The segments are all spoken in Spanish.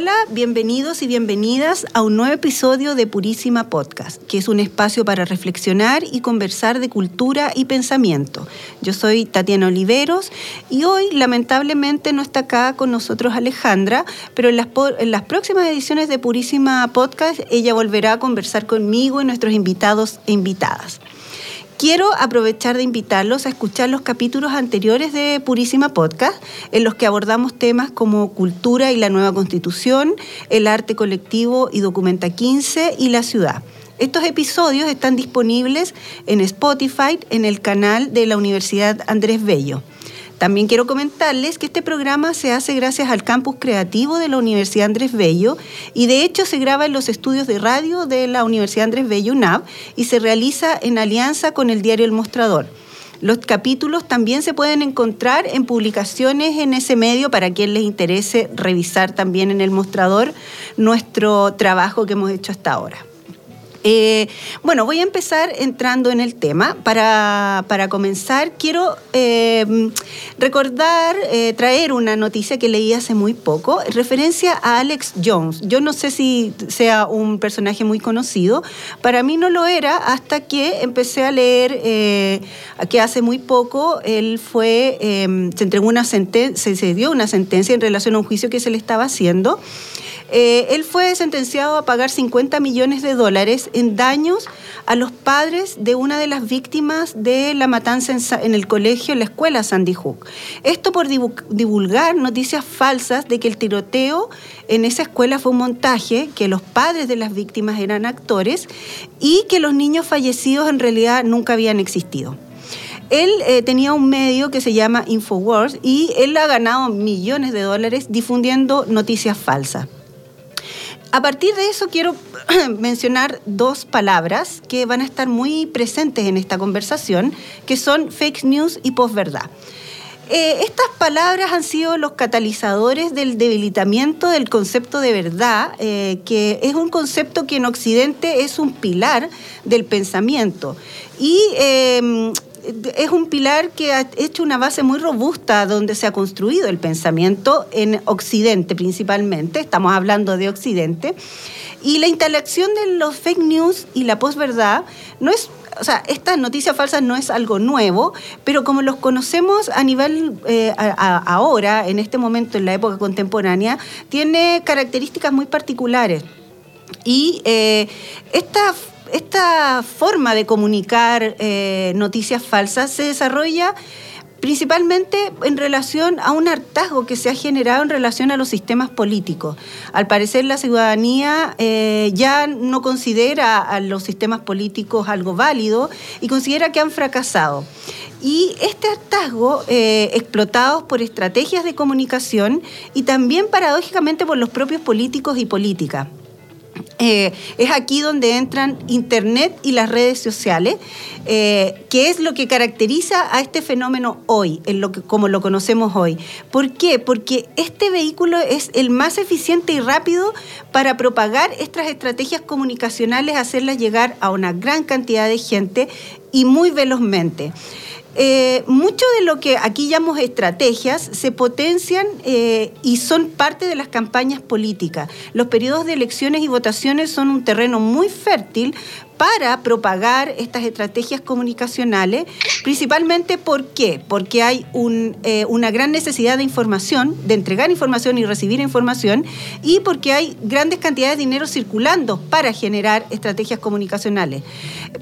Hola, bienvenidos y bienvenidas a un nuevo episodio de Purísima Podcast, que es un espacio para reflexionar y conversar de cultura y pensamiento. Yo soy Tatiana Oliveros y hoy lamentablemente no está acá con nosotros Alejandra, pero en las, en las próximas ediciones de Purísima Podcast ella volverá a conversar conmigo y nuestros invitados e invitadas. Quiero aprovechar de invitarlos a escuchar los capítulos anteriores de Purísima Podcast, en los que abordamos temas como cultura y la nueva constitución, el arte colectivo y Documenta 15 y la ciudad. Estos episodios están disponibles en Spotify, en el canal de la Universidad Andrés Bello. También quiero comentarles que este programa se hace gracias al campus creativo de la Universidad Andrés Bello y de hecho se graba en los estudios de radio de la Universidad Andrés Bello UNAV y se realiza en alianza con el diario El Mostrador. Los capítulos también se pueden encontrar en publicaciones en ese medio para quien les interese revisar también en el mostrador nuestro trabajo que hemos hecho hasta ahora. Eh, bueno, voy a empezar entrando en el tema. Para, comenzar, quiero eh, recordar, eh, traer una noticia que leí hace muy poco, referencia a Alex Jones. Yo no sé si sea un personaje muy conocido, para mí no lo era hasta que empecé a leer que hace muy poco él fue, se entregó una se dio una sentencia en relación a un juicio que se le estaba haciendo. Eh, él fue sentenciado a pagar 50 millones de dólares en daños a los padres de una de las víctimas de la matanza en, el colegio, en la escuela Sandy Hook. Esto por divulgar noticias falsas de que el tiroteo en esa escuela fue un montaje, que los padres de las víctimas eran actores y que los niños fallecidos en realidad nunca habían existido. Él eh, tenía un medio que se llama Infowars y él ha ganado millones de dólares difundiendo noticias falsas. A partir de eso quiero mencionar dos palabras que van a estar muy presentes en esta conversación, que son fake news y posverdad. Eh, estas palabras han sido los catalizadores del debilitamiento del concepto de verdad, eh, que es un concepto que en Occidente es un pilar del pensamiento. Y eh, es un pilar que ha hecho una base muy robusta donde se ha construido el pensamiento en Occidente principalmente, estamos hablando de Occidente, y la interacción de los fake news y la posverdad no es, o sea, estas noticias falsas no es algo nuevo, pero como los conocemos a nivel eh, ahora, en este momento, en la época contemporánea, tiene características muy particulares. Y eh, esta forma de comunicar eh, noticias falsas se desarrolla principalmente en relación a un hartazgo que se ha generado en relación a los sistemas políticos. Al parecer la ciudadanía eh, ya no considera a los sistemas políticos algo válido y considera que han fracasado. Y este hartazgo, eh, explotado por estrategias de comunicación y también paradójicamente por los propios políticos y políticas. Eh, es aquí donde entran Internet y las redes sociales, eh, que es lo que caracteriza a este fenómeno hoy, en lo que, como lo conocemos hoy. ¿Por qué? Porque este vehículo es el más eficiente y rápido para propagar estas estrategias comunicacionales, hacerlas llegar a una gran cantidad de gente y muy velozmente. Eh, mucho de lo que aquí llamamos estrategias se potencian eh, y son parte de las campañas políticas. Los periodos de elecciones y votaciones son un terreno muy fértil para propagar estas estrategias comunicacionales, principalmente. Porque hay eh, una gran necesidad de información, de entregar información y recibir información, y porque hay grandes cantidades de dinero circulando para generar estrategias comunicacionales.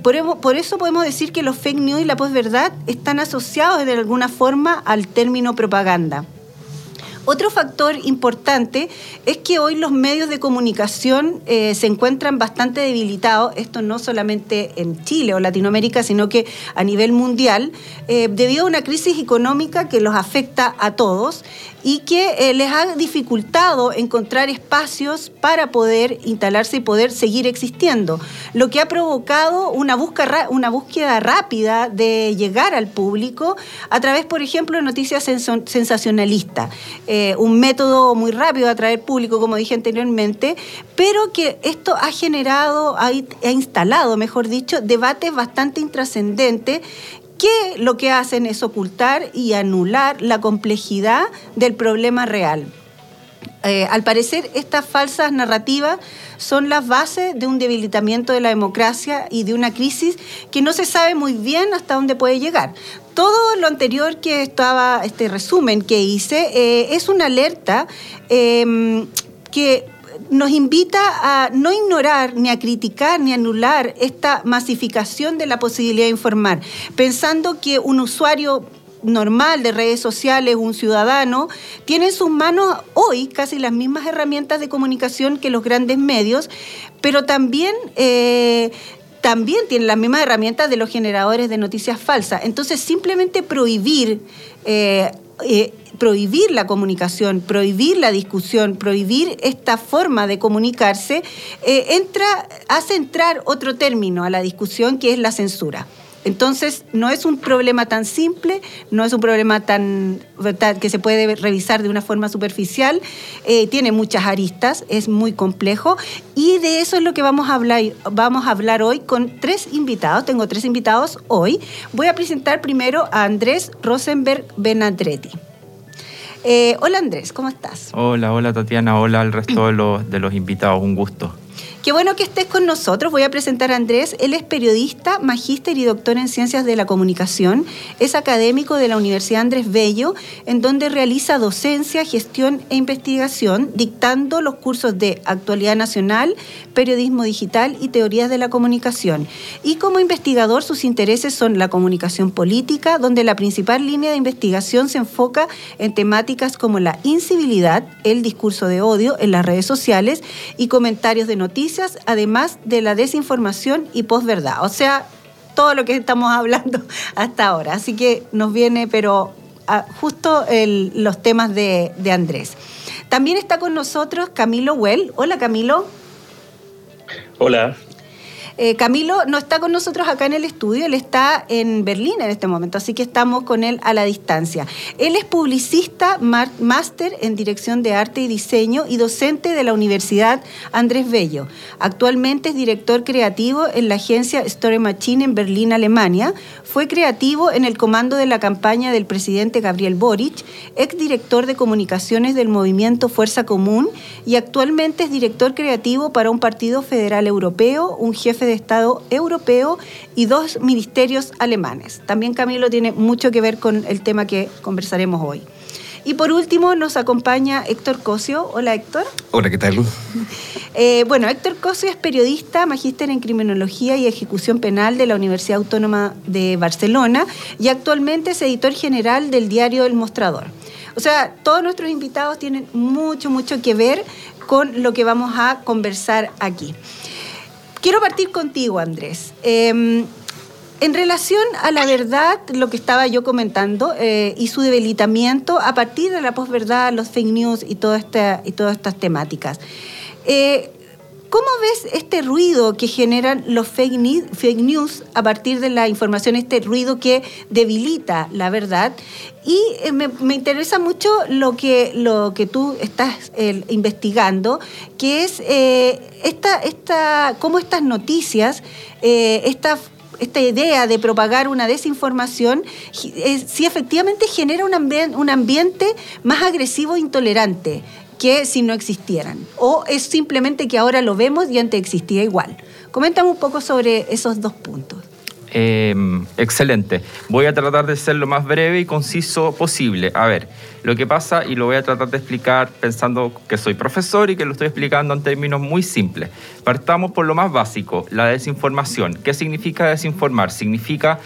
Por, por eso podemos decir que los fake news y la posverdad están asociados de alguna forma al término propaganda. Otro factor importante es que hoy los medios de comunicación eh, se encuentran bastante debilitados, esto no solamente en Chile o Latinoamérica, sino que a nivel mundial, eh, debido a una crisis económica que los afecta a todos y que eh, les ha dificultado encontrar espacios para poder instalarse y poder seguir existiendo, lo que ha provocado una búsqueda, una búsqueda rápida de llegar al público a través, por ejemplo, de noticias sensacionalistas, eh, un método muy rápido de atraer público, como dije anteriormente, pero que esto ha generado, ha, ha instalado, mejor dicho, debates bastante intrascendentes que lo que hacen es ocultar y anular la complejidad del problema real. Eh, al parecer, estas falsas narrativas son las bases de un debilitamiento de la democracia y de una crisis que no se sabe muy bien hasta dónde puede llegar. Todo lo anterior que estaba, este resumen que hice, eh, es una alerta em, que nos invita a no ignorar, ni a criticar, ni a anular esta masificación de la posibilidad de informar, pensando que un usuario normal de redes sociales, un ciudadano, tiene en sus manos hoy casi las mismas herramientas de comunicación que los grandes medios, pero también... Eh, también tiene las mismas herramientas de los generadores de noticias falsas. Entonces, simplemente prohibir eh, eh, prohibir la comunicación, prohibir la discusión, prohibir esta forma de comunicarse, eh, entra, hace entrar otro término a la discusión que es la censura. Entonces, no es un problema tan simple, no es un problema tan que se puede revisar de una forma superficial, eh, tiene muchas aristas, es muy complejo y de eso es lo que vamos a hablar, vamos a hablar hoy con tres invitados. Tengo tres invitados hoy. Voy a presentar primero a Andrés Rosenberg Benadretti. Eh, hola Andrés, ¿cómo estás? Hola, hola Tatiana, hola al resto de los, de los invitados, un gusto. Qué bueno que estés con nosotros. Voy a presentar a Andrés. Él es periodista, magíster y doctor en ciencias de la comunicación. Es académico de la Universidad Andrés Bello, en donde realiza docencia, gestión e investigación, dictando los cursos de actualidad nacional, periodismo digital y teorías de la comunicación. Y como investigador, sus intereses son la comunicación política, donde la principal línea de investigación se enfoca en temáticas como la incivilidad, el discurso de odio en las redes sociales y comentarios de noticias además de la desinformación y posverdad. O sea, todo lo que estamos hablando hasta ahora. Así que nos viene, pero justo los temas de, de Andrés. También está con nosotros Camilo Well. Hola Camilo. Hola. Eh, Camilo no está con nosotros acá en el estudio, él está en Berlín en este momento, así que estamos con él a la distancia. Él es publicista, máster en dirección de arte y diseño y docente de la Universidad Andrés Bello. Actualmente es director creativo en la agencia Story Machine en Berlín, Alemania. Fue creativo en el comando de la campaña del presidente Gabriel Boric, exdirector de comunicaciones del movimiento Fuerza Común y actualmente es director creativo para un partido federal europeo, un jefe de Estado europeo y dos ministerios alemanes. También Camilo tiene mucho que ver con el tema que conversaremos hoy. Y por último nos acompaña Héctor Cosio. Hola Héctor. Hola, ¿qué tal? Eh, bueno, Héctor Cosio es periodista, magíster en criminología y ejecución penal de la Universidad Autónoma de Barcelona y actualmente es editor general del diario El Mostrador. O sea, todos nuestros invitados tienen mucho, mucho que ver con lo que vamos a conversar aquí. Quiero partir contigo, Andrés. Em, en relación a la verdad, lo que estaba yo comentando, eh, y su debilitamiento a partir de la posverdad, los fake news y, todas estas temáticas. Eh, ¿Cómo ves este ruido que generan los fake news, a partir de la información, este ruido que debilita la verdad? Y eh, me, interesa mucho lo que, lo que tú estás eh, investigando, que es eh, esta, esta, cómo estas noticias, esta esta idea de propagar una desinformación, si efectivamente genera un, un ambiente más agresivo e intolerante que si no existieran. O es simplemente que ahora lo vemos y antes existía igual. Coméntame un poco sobre esos dos puntos. Em, excelente. Voy a tratar de ser lo más breve y conciso posible. A ver, lo que pasa, y lo voy a tratar de explicar pensando que soy profesor y que lo estoy explicando en términos muy simples. Partamos por lo más básico, la desinformación. ¿Qué significa desinformar? Significa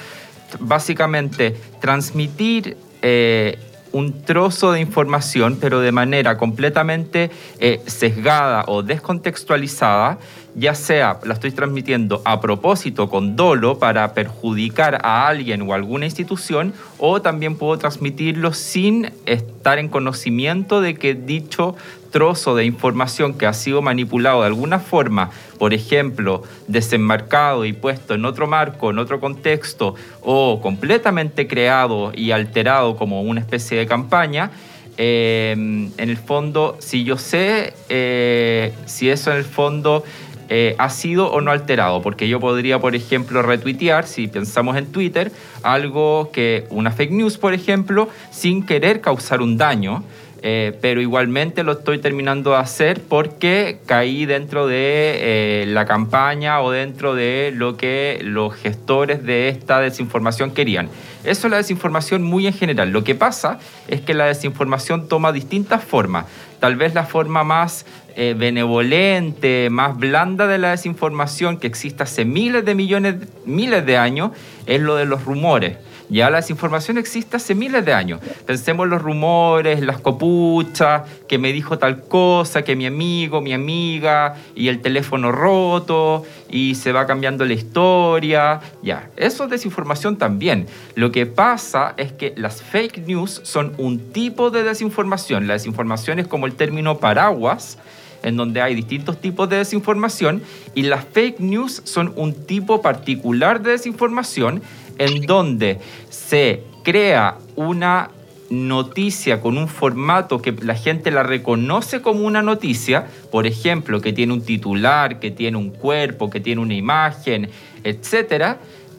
básicamente transmitir... Eh, un trozo de información, pero de manera completamente eh, sesgada o descontextualizada, ya sea la estoy transmitiendo a propósito con dolo para perjudicar a alguien o alguna institución, o también puedo transmitirlo sin estar en conocimiento de que dicho trozo de información que ha sido manipulado de alguna forma, por ejemplo, desenmarcado y puesto en otro marco, en otro contexto, o completamente creado y alterado como una especie de campaña, eh, en el fondo, si yo sé eh, si eso en el fondo eh, ha sido o no alterado, porque yo podría, por ejemplo, retuitear, si pensamos en Twitter, algo que una fake news, por ejemplo, sin querer causar un daño. Eh, pero igualmente lo estoy terminando de hacer porque caí dentro de eh, la campaña o dentro de lo que los gestores de esta desinformación querían. Eso es la desinformación muy en general. Lo que pasa es que la desinformación toma distintas formas. Tal vez la forma más eh, benevolente, más blanda de la desinformación que existe hace miles de millones, miles de años, es lo de los rumores. Ya la desinformación existe hace miles de años. Pensemos en los rumores, las copuchas, que me dijo tal cosa, que mi amigo, mi amiga, y el teléfono roto, y se va cambiando la historia. Ya, eso es desinformación también. Lo que pasa es que las fake news son un tipo de desinformación. La desinformación es como el término paraguas en donde hay distintos tipos de desinformación y las fake news son un tipo particular de desinformación en donde se crea una noticia con un formato que la gente la reconoce como una noticia, por ejemplo, que tiene un titular, que tiene un cuerpo, que tiene una imagen, etcétera,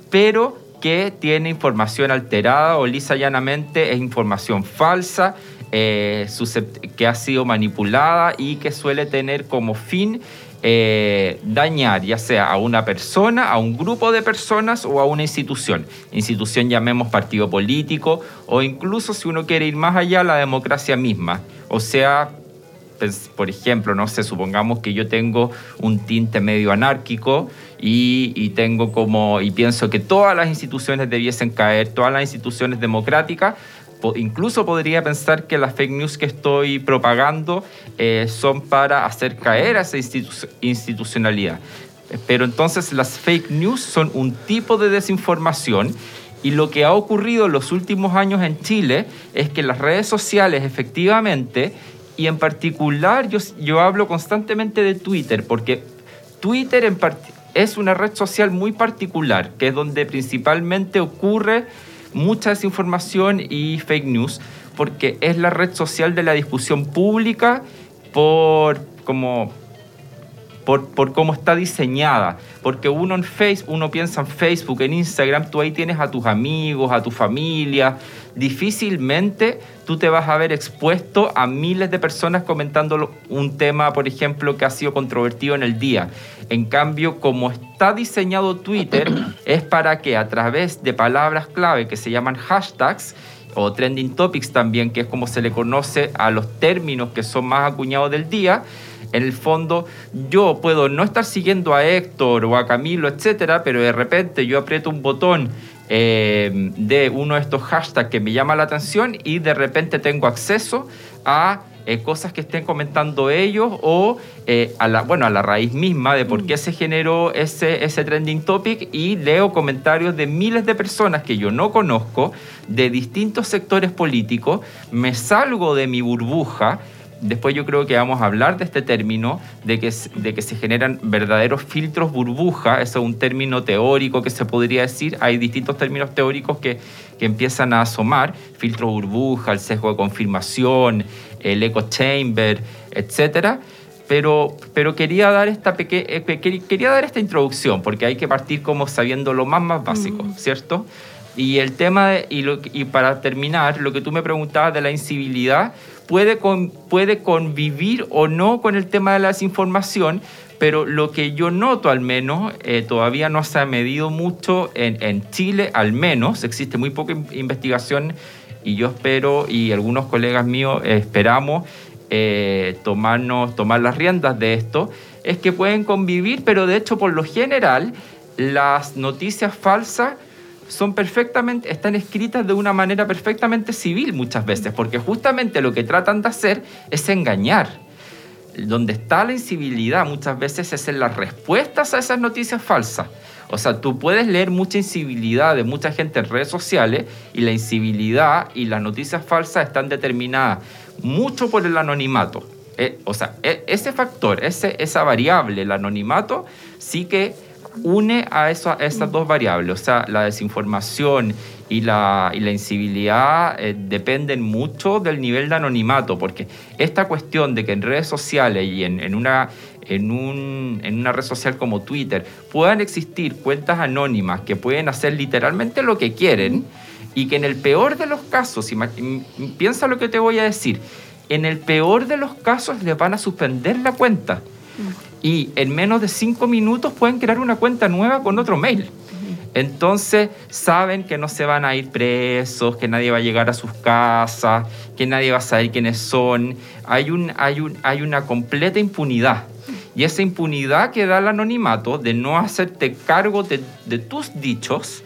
pero que tiene información alterada o lisa llanamente es información falsa, eh, que ha sido manipulada y que suele tener como fin eh, dañar ya sea a una persona, a un grupo de personas o a una institución. Institución llamemos partido político o incluso si uno quiere ir más allá, la democracia misma. O sea, pues, por ejemplo, no sé, supongamos que yo tengo un tinte medio anárquico y, y, tengo como, y pienso que todas las instituciones debiesen caer, todas las instituciones democráticas, incluso podría pensar que las fake news que estoy propagando eh, son para hacer caer a esa institucionalidad. Pero entonces las fake news son un tipo de desinformación y lo que ha ocurrido en los últimos años en Chile es que las redes sociales efectivamente, y en particular yo, hablo constantemente de Twitter, porque Twitter es una red social muy particular, que es donde principalmente ocurre mucha desinformación y fake news, porque es la red social de la discusión pública por como por, por, cómo está diseñada. Porque uno en Facebook, uno piensa en Facebook, en Instagram, tú ahí tienes a tus amigos, a tu familia. Difícilmente tú te vas a ver expuesto a miles de personas comentando un tema, por ejemplo, que ha sido controvertido en el día. En cambio, como está diseñado Twitter, es para que a través de palabras clave que se llaman hashtags, o trending topics también, que es como se le conoce a los términos que son más acuñados del día, en el fondo yo puedo no estar siguiendo a Héctor o a Camilo, etcétera, pero de repente yo aprieto un botón eh, de uno de estos hashtags que me llama la atención y de repente tengo acceso a eh, cosas que estén comentando ellos o eh, a, la, bueno, a la raíz misma de por qué se generó ese, ese trending topic y leo comentarios de miles de personas que yo no conozco, de distintos sectores políticos, me salgo de mi burbuja Después yo creo que vamos a hablar de este término, de que, de que se generan verdaderos filtros burbuja, eso es un término teórico que se podría decir, hay distintos términos teóricos que, que empiezan a asomar, filtro burbuja, el sesgo de confirmación, el echo chamber, etc. Pero, pero quería, dar esta eh, quería dar esta introducción, porque hay que partir como sabiendo lo más, más básico, mm. ¿cierto? Y el tema, y, y para terminar, lo que tú me preguntabas de la incivilidad, puede, puede convivir o no con el tema de la desinformación, pero lo que yo noto al menos, eh, todavía no se ha medido mucho en, Chile, al menos, existe muy poca investigación y yo espero y algunos colegas míos esperamos eh, tomarnos, tomar las riendas de esto, es que pueden convivir, pero de hecho por lo general las noticias falsas son perfectamente, están escritas de una manera perfectamente civil muchas veces, porque justamente lo que tratan de hacer es engañar. donde está la incivilidad muchas veces es en las respuestas a esas noticias falsas. O sea, tú puedes leer mucha incivilidad de mucha gente en redes sociales y la incivilidad y las noticias falsas están determinadas mucho por el anonimato. Eh, o sea, e, ese factor, ese, esa variable, el anonimato, sí que une a, eso, a esas dos variables. O sea, la desinformación y la, y la incivilidad eh, dependen mucho del nivel de anonimato, porque esta cuestión de que en redes sociales y en, en una, en, un, en una red social como Twitter puedan existir cuentas anónimas que pueden hacer literalmente lo que quieren y que en el peor de los casos, piensa lo que te voy a decir, en el peor de los casos les van a suspender la cuenta y en menos de cinco minutos pueden crear una cuenta nueva con otro mail. Entonces saben que no se van a ir presos, que nadie va a llegar a sus casas, que nadie va a saber quiénes son. Hay, un, hay, un, hay una completa impunidad. Y esa impunidad que da el anonimato de no hacerte cargo de, tus dichos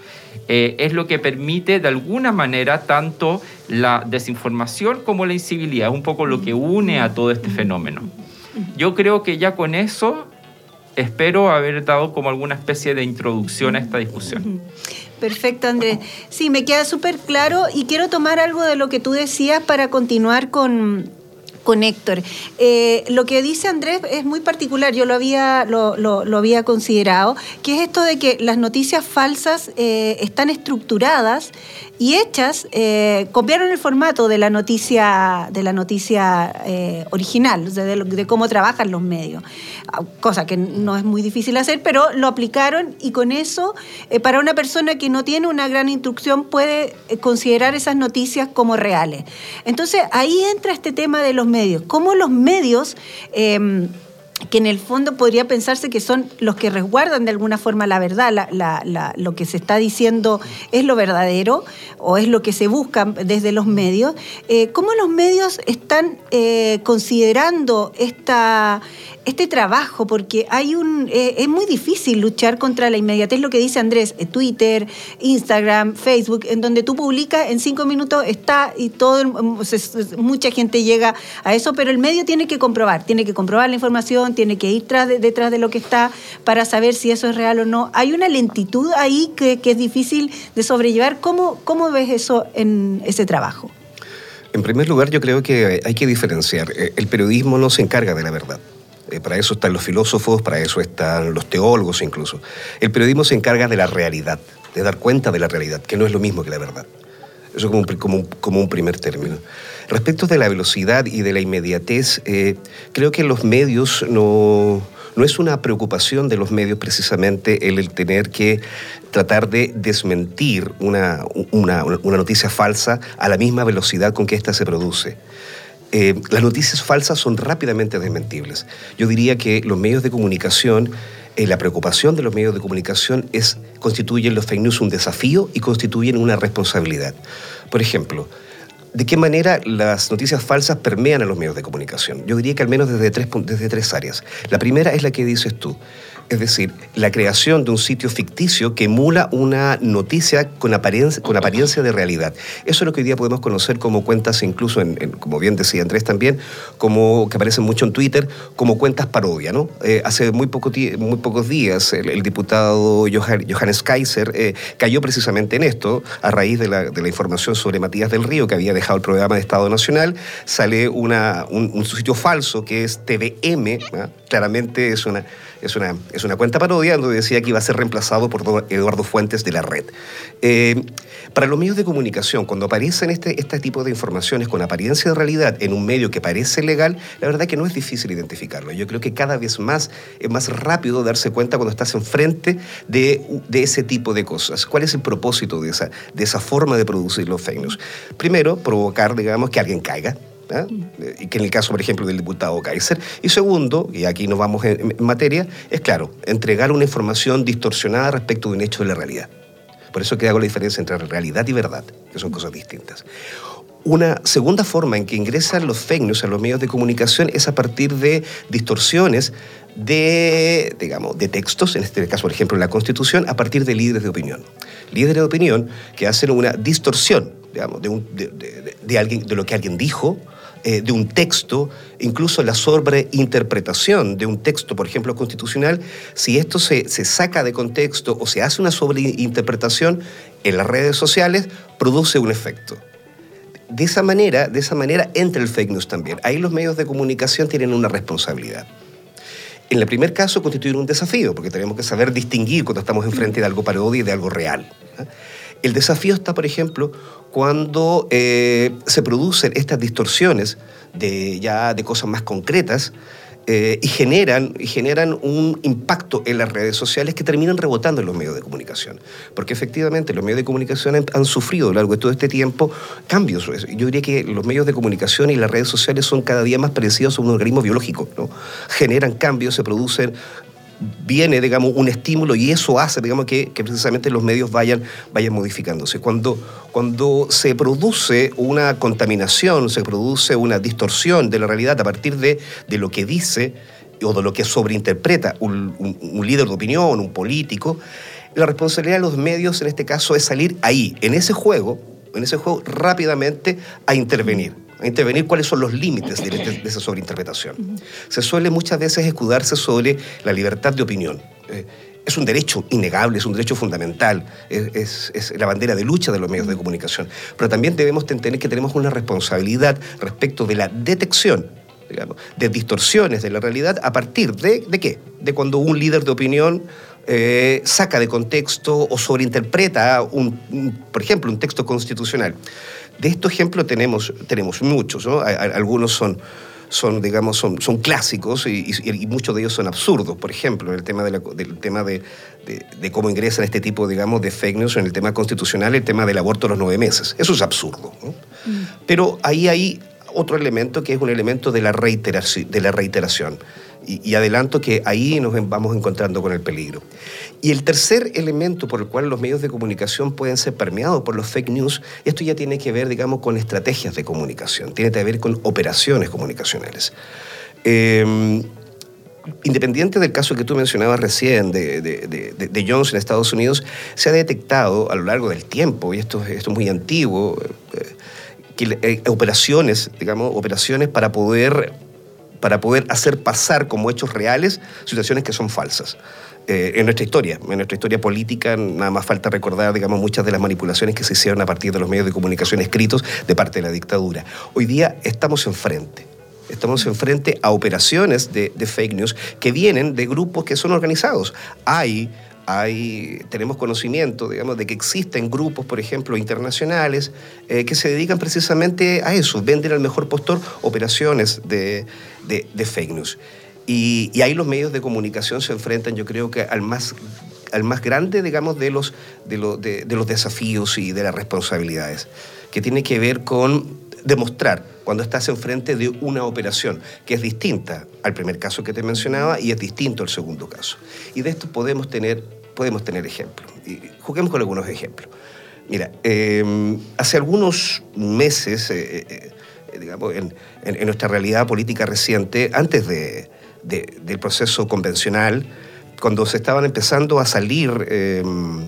eh, es lo que permite de alguna manera tanto la desinformación como la incivilidad. Es un poco lo que une a todo este fenómeno. Yo creo que ya con eso espero haber dado como alguna especie de introducción a esta discusión. Perfecto, Andrés. Sí, me queda súper claro y quiero tomar algo de lo que tú decías para continuar con, con Héctor. Eh, lo que dice Andrés es muy particular, yo lo había, lo, había considerado, que es esto de que las noticias falsas eh, están estructuradas y hechas, eh, el formato de la noticia, de la noticia original, de, cómo trabajan los medios, cosa que no es muy difícil hacer, pero lo aplicaron y con eso, para una persona que no tiene una gran instrucción, puede considerar esas noticias como reales. Entonces ahí entra este tema de los medios medios. Cómo los medios... Que en el fondo podría pensarse que son los que resguardan de alguna forma la verdad, lo que se está diciendo es lo verdadero o es lo que se busca desde los medios. Eh, ¿Cómo los medios están eh, considerando esta, este trabajo, porque hay un, eh, es muy difícil luchar contra la inmediatez, lo que dice Andrés, eh, Twitter, Instagram, Facebook, en donde tú publicas, en cinco minutos está y todo, mm, mucha gente llega a eso, pero el medio tiene que comprobar, tiene que comprobar la información, tiene que ir tras detrás de lo que está para saber si eso es real o no. Hay una lentitud ahí que, que es difícil de sobrellevar. ¿Cómo, ¿Cómo ves eso en ese trabajo? En primer lugar, yo creo que hay que diferenciar. Eh, el periodismo no se encarga de la verdad. Eh, para eso están los filósofos, para eso están los teólogos incluso. El periodismo se encarga de la realidad, de dar cuenta de la realidad, que no es lo mismo que la verdad. Eso como un, como un, primer término. Respecto de la velocidad y de la inmediatez, eh, creo que los medios no, no es una preocupación de los medios precisamente el, tener que tratar de desmentir una, una, una noticia falsa a la misma velocidad con que ésta se produce. Eh, las noticias falsas son rápidamente desmentibles. Yo diría que los medios de comunicación, eh, la preocupación de los medios de comunicación es, constituyen los fake news un desafío y constituyen una responsabilidad. Por ejemplo, ¿de qué manera las noticias falsas permean a los medios de comunicación? Yo diría que al menos desde tres, desde tres áreas. La primera es la que dices tú. Es decir, la creación de un sitio ficticio que emula una noticia con apariencia, de realidad. Eso es lo que hoy día podemos conocer como cuentas, incluso, en, como bien decía Andrés también, como que aparecen mucho en Twitter, como cuentas parodia. ¿no? Eh, hace muy, poco muy pocos días el, diputado Johannes Kaiser eh, cayó precisamente en esto, a raíz de la, información sobre Matías del Río, que había dejado el programa de Estado Nacional, sale un, sitio falso que es TVM, ¿ah? claramente es una es una, es una cuenta parodia donde decía que iba a ser reemplazado por Eduardo Fuentes de la red. Eh, para los medios de comunicación, cuando aparecen este, este tipo de informaciones con apariencia de realidad en un medio que parece legal, la verdad que no es difícil identificarlo. Yo creo que cada vez más es más rápido darse cuenta cuando estás enfrente de, de ese tipo de cosas. ¿Cuál es el propósito de esa, de esa forma de producir los fake news? Primero, provocar, digamos, que alguien caiga ¿eh? que en el caso, por ejemplo, del diputado Kaiser. Y segundo, y aquí nos vamos en, materia, es claro, entregar una información distorsionada respecto de un hecho de la realidad. Por eso que hago la diferencia entre realidad y verdad, que son cosas distintas. Una segunda forma en que ingresan los fake news a los medios de comunicación es a partir de distorsiones de, digamos, de textos, en este caso, por ejemplo, en la Constitución, a partir de líderes de opinión. Líderes de opinión que hacen una distorsión, digamos, de, de, alguien, de lo que alguien dijo, eh, de un texto, incluso la sobreinterpretación de un texto, por ejemplo, constitucional, si esto se, se saca de contexto o se hace una sobreinterpretación en las redes sociales, produce un efecto. De esa manera, de esa manera entra el fake news también. Ahí los medios de comunicación tienen una responsabilidad. En el primer caso constituye un desafío, porque tenemos que saber distinguir cuando estamos enfrente de algo parodia y de algo real. El desafío está, por ejemplo, cuando eh, se producen estas distorsiones de, ya de cosas más concretas eh, y, generan, y generan un impacto en las redes sociales que terminan rebotando en los medios de comunicación. Porque efectivamente los medios de comunicación han, sufrido a lo largo de todo este tiempo cambios. Yo diría que los medios de comunicación y las redes sociales son cada día más parecidos a un organismo biológico. ¿no? Generan cambios, se producen viene, digamos, un estímulo y eso hace, digamos, que, precisamente los medios vayan, vayan modificándose. Cuando, cuando se produce una contaminación, se produce una distorsión de la realidad a partir de, de lo que dice o de lo que sobreinterpreta un, un líder de opinión, un político, la responsabilidad de los medios en este caso es salir ahí, en ese juego, en ese juego rápidamente a intervenir intervenir cuáles son los límites de, esa sobreinterpretación. Se suele muchas veces escudarse sobre la libertad de opinión. Eh, es un derecho innegable, es un derecho fundamental, es, la bandera de lucha de los medios de comunicación. Pero también debemos entender que tenemos una responsabilidad respecto de la detección de distorsiones de la realidad a partir de, de qué? De cuando un líder de opinión eh, saca de contexto o sobreinterpreta, un, por ejemplo, un texto constitucional. De estos ejemplos tenemos, tenemos muchos, ¿no? Algunos son, son digamos, son, son clásicos y, muchos de ellos son absurdos. Por ejemplo, el tema, de del tema de, de, cómo ingresan este tipo, digamos, de fake news, en el tema constitucional, el tema del aborto a los nueve meses. Eso es absurdo. Mm. Pero ahí hay otro elemento que es un elemento de la reiteración. De la reiteración y, adelanto que ahí nos vamos encontrando con el peligro. Y el tercer elemento por el cual los medios de comunicación pueden ser permeados por los fake news, esto ya tiene que ver, digamos, con estrategias de comunicación, tiene que ver con operaciones comunicacionales. Em, independiente del caso que tú mencionabas recién de, de, de, Jones en Estados Unidos, se ha detectado a lo largo del tiempo, y esto, esto es muy antiguo, eh, que eh, operaciones, digamos, operaciones para poder para poder hacer pasar como hechos reales situaciones que son falsas. Eh, en nuestra historia, en nuestra historia política, nada más falta recordar, digamos, muchas de las manipulaciones que se hicieron a partir de los medios de comunicación escritos de parte de la dictadura. Hoy día estamos enfrente. Estamos enfrente a operaciones de, fake news que vienen de grupos que son organizados. Hay hay, tenemos conocimiento, digamos, de que existen grupos, por ejemplo, internacionales, eh, que se dedican precisamente a eso, venden al mejor postor operaciones de, fake news. Y, ahí los medios de comunicación se enfrentan, yo creo que al más, al más grande, digamos, de los, de, de los desafíos y de las responsabilidades, que tiene que ver con demostrar cuando estás enfrente de una operación que es distinta al primer caso que te mencionaba y es distinto al segundo caso. Y de esto podemos tener podemos tener ejemplos. Y juguemos con algunos ejemplos. Mira, em, hace algunos meses, eh, eh, digamos, en, nuestra realidad política reciente, antes del proceso convencional, cuando se estaban empezando a salir em,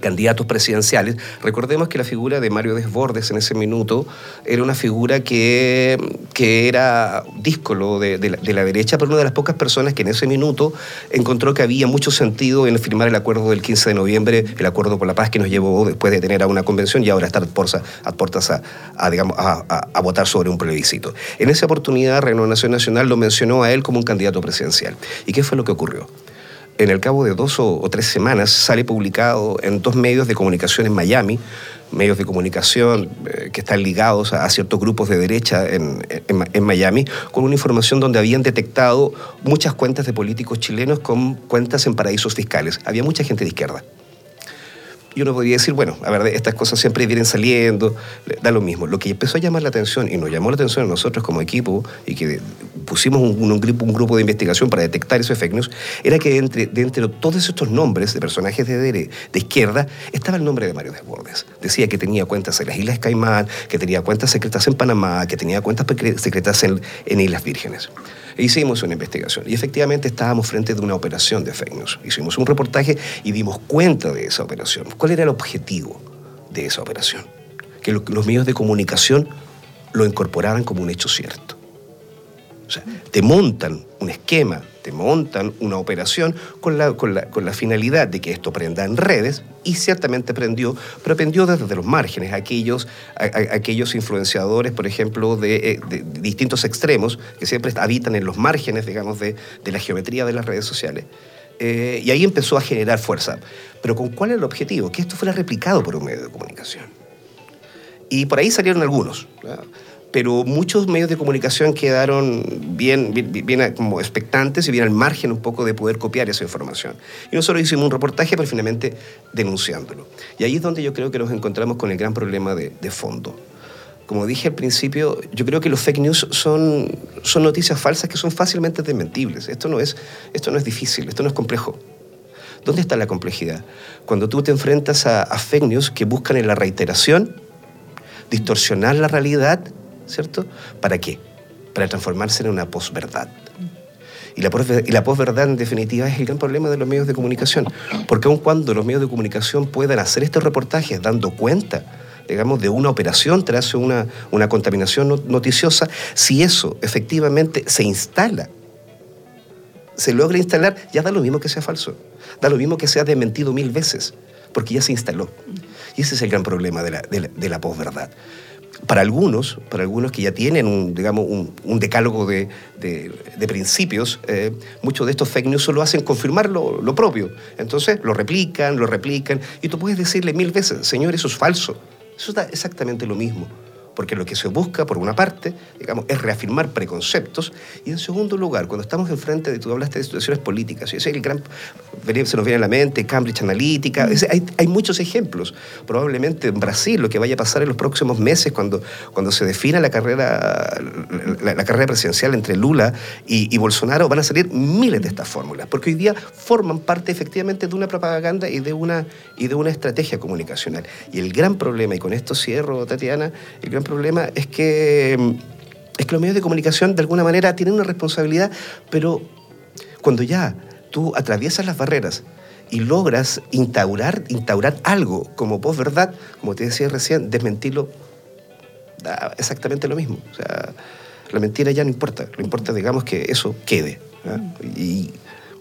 candidatos presidenciales. Recordemos que la figura de Mario Desbordes en ese minuto era una figura que, que era díscolo de, la, derecha, pero una de las pocas personas que en ese minuto encontró que había mucho sentido en firmar el acuerdo del 15 de noviembre, el acuerdo por la paz que nos llevó después de tener a una convención y ahora estar a puertas a, digamos, a, votar sobre un plebiscito. En esa oportunidad, Renovación Nacional lo mencionó a él como un candidato presidencial. ¿Y qué fue lo que ocurrió? En el cabo de dos o, tres semanas sale publicado en dos medios de comunicación en Miami, medios de comunicación eh, que están ligados a, ciertos grupos de derecha en, Miami, con una información donde habían detectado muchas cuentas de políticos chilenos con cuentas en paraísos fiscales. Había mucha gente de izquierda y uno podría decir, bueno, a ver, estas cosas siempre vienen saliendo, da lo mismo. Lo que empezó a llamar la atención, y nos llamó la atención a nosotros como equipo, y que pusimos un, grupo, un grupo de investigación para detectar esos fake news, era que de entre todos estos nombres de personajes de, de, izquierda estaba el nombre de Mario Desbordes. Decía que tenía cuentas en las Islas Caimán, que tenía cuentas secretas en Panamá, que tenía cuentas secretas en, en Islas Vírgenes. E hicimos una investigación y efectivamente estábamos frente de una operación de fake news. Hicimos un reportaje y dimos cuenta de esa operación. ¿Cuál era el objetivo de esa operación? Que los medios de comunicación lo incorporaban como un hecho cierto. O sea, te montan un esquema, te montan una operación con la, con la, finalidad de que esto prenda en redes, y ciertamente prendió, pero prendió desde los márgenes, aquellos, aquellos influenciadores, por ejemplo, eh, de, distintos extremos, que siempre habitan en los márgenes, digamos, de, de la geometría de las redes sociales. Eh, y ahí empezó a generar fuerza. Pero ¿con cuál era el objetivo? Que esto fuera replicado por un medio de comunicación. Y por ahí salieron algunos pero muchos medios de comunicación quedaron bien, bien, como expectantes y bien al margen un poco de poder copiar esa información. Y nosotros hicimos un reportaje, pero finalmente denunciándolo. Y ahí es donde yo creo que nos encontramos con el gran problema de, fondo. Como dije al principio, yo creo que los fake news son, son noticias falsas que son fácilmente desmentibles. Esto no, es, esto no es difícil, esto no es complejo. ¿Dónde está la complejidad? Cuando tú te enfrentas a, a fake news que buscan en la reiteración, distorsionar la realidad ¿cierto? ¿Para qué? Para transformarse en una posverdad. Y la, la posverdad, en definitiva, es el gran problema de los medios de comunicación. Porque aun cuando los medios de comunicación puedan hacer estos reportajes dando cuenta, digamos, de una operación tras una, una contaminación noticiosa, si eso efectivamente se instala, se logra instalar, ya da lo mismo que sea falso. Da lo mismo que sea desmentido mil veces, porque ya se instaló. Y ese es el gran problema de la, de la posverdad para algunos, para algunos que ya tienen un, digamos, un, decálogo de, principios, eh, muchos de estos fake news solo hacen confirmar lo, lo, propio. Entonces lo replican, lo replican, y tú puedes decirle mil veces, señor, eso es falso. Eso da exactamente lo mismo porque lo que se busca, por una parte, digamos, es reafirmar preconceptos, y en segundo lugar, cuando estamos enfrente de, tú hablaste de situaciones políticas, y ese es el gran, se nos viene a la mente, Cambridge Analytica, hay, hay, muchos ejemplos. Probablemente en Brasil, lo que vaya a pasar en los próximos meses, cuando, cuando se defina la carrera, la, carrera presidencial entre Lula y, y, Bolsonaro, van a salir miles de estas fórmulas, porque hoy día forman parte efectivamente de una propaganda y de una, y de una estrategia comunicacional. Y el gran problema, y con esto cierro, Tatiana, el gran problema es que, es que los medios de comunicación de alguna manera tienen una responsabilidad, pero cuando ya tú atraviesas las barreras y logras instaurar, instaurar algo como verdad como te decía recién, desmentirlo, da exactamente lo mismo. O sea, la mentira ya no importa, lo importa, digamos, que eso quede. ¿ah? Y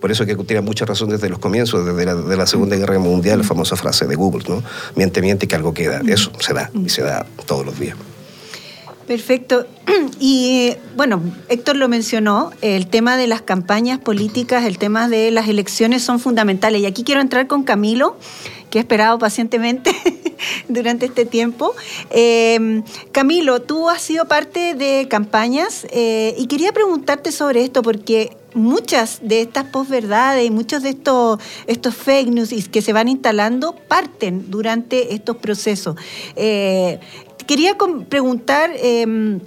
por eso que tiene mucha razón desde los comienzos, desde la, de la Segunda Guerra Mundial, la famosa frase de Google, ¿no? Miente, miente, que algo queda. Eso se da, y se da todos los días. Perfecto. Y bueno, Héctor lo mencionó, el tema de las campañas políticas, el tema de las elecciones son fundamentales. Y aquí quiero entrar con Camilo, que he esperado pacientemente durante este tiempo. Eh, Camilo, tú has sido parte de campañas eh, y quería preguntarte sobre esto porque muchas de estas posverdades y muchos de estos, estos fake news que se van instalando parten durante estos procesos. Eh, quería preguntar... Em,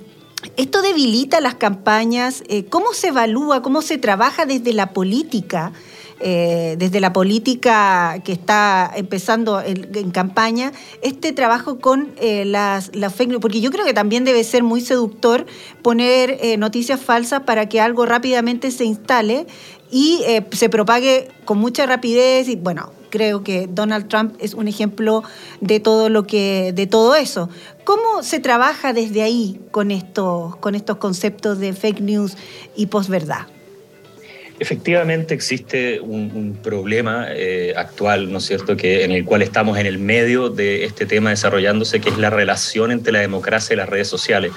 ¿Esto debilita las campañas? Eh, ¿Cómo se evalúa, cómo se trabaja desde la política? Eh, desde la política que está empezando en, campaña, este trabajo con eh, las, las, fake news, porque yo creo que también debe ser muy seductor poner noticias falsas para que algo rápidamente se instale y se propague con mucha rapidez y bueno, creo que Donald Trump es un ejemplo de todo lo que de todo eso. ¿Cómo se trabaja desde ahí con estos con estos conceptos de fake news y posverdad? Efectivamente existe un, problema eh, actual, ¿no es cierto?, que en el cual estamos en el medio de este tema desarrollándose, que es la relación entre la democracia y las redes sociales.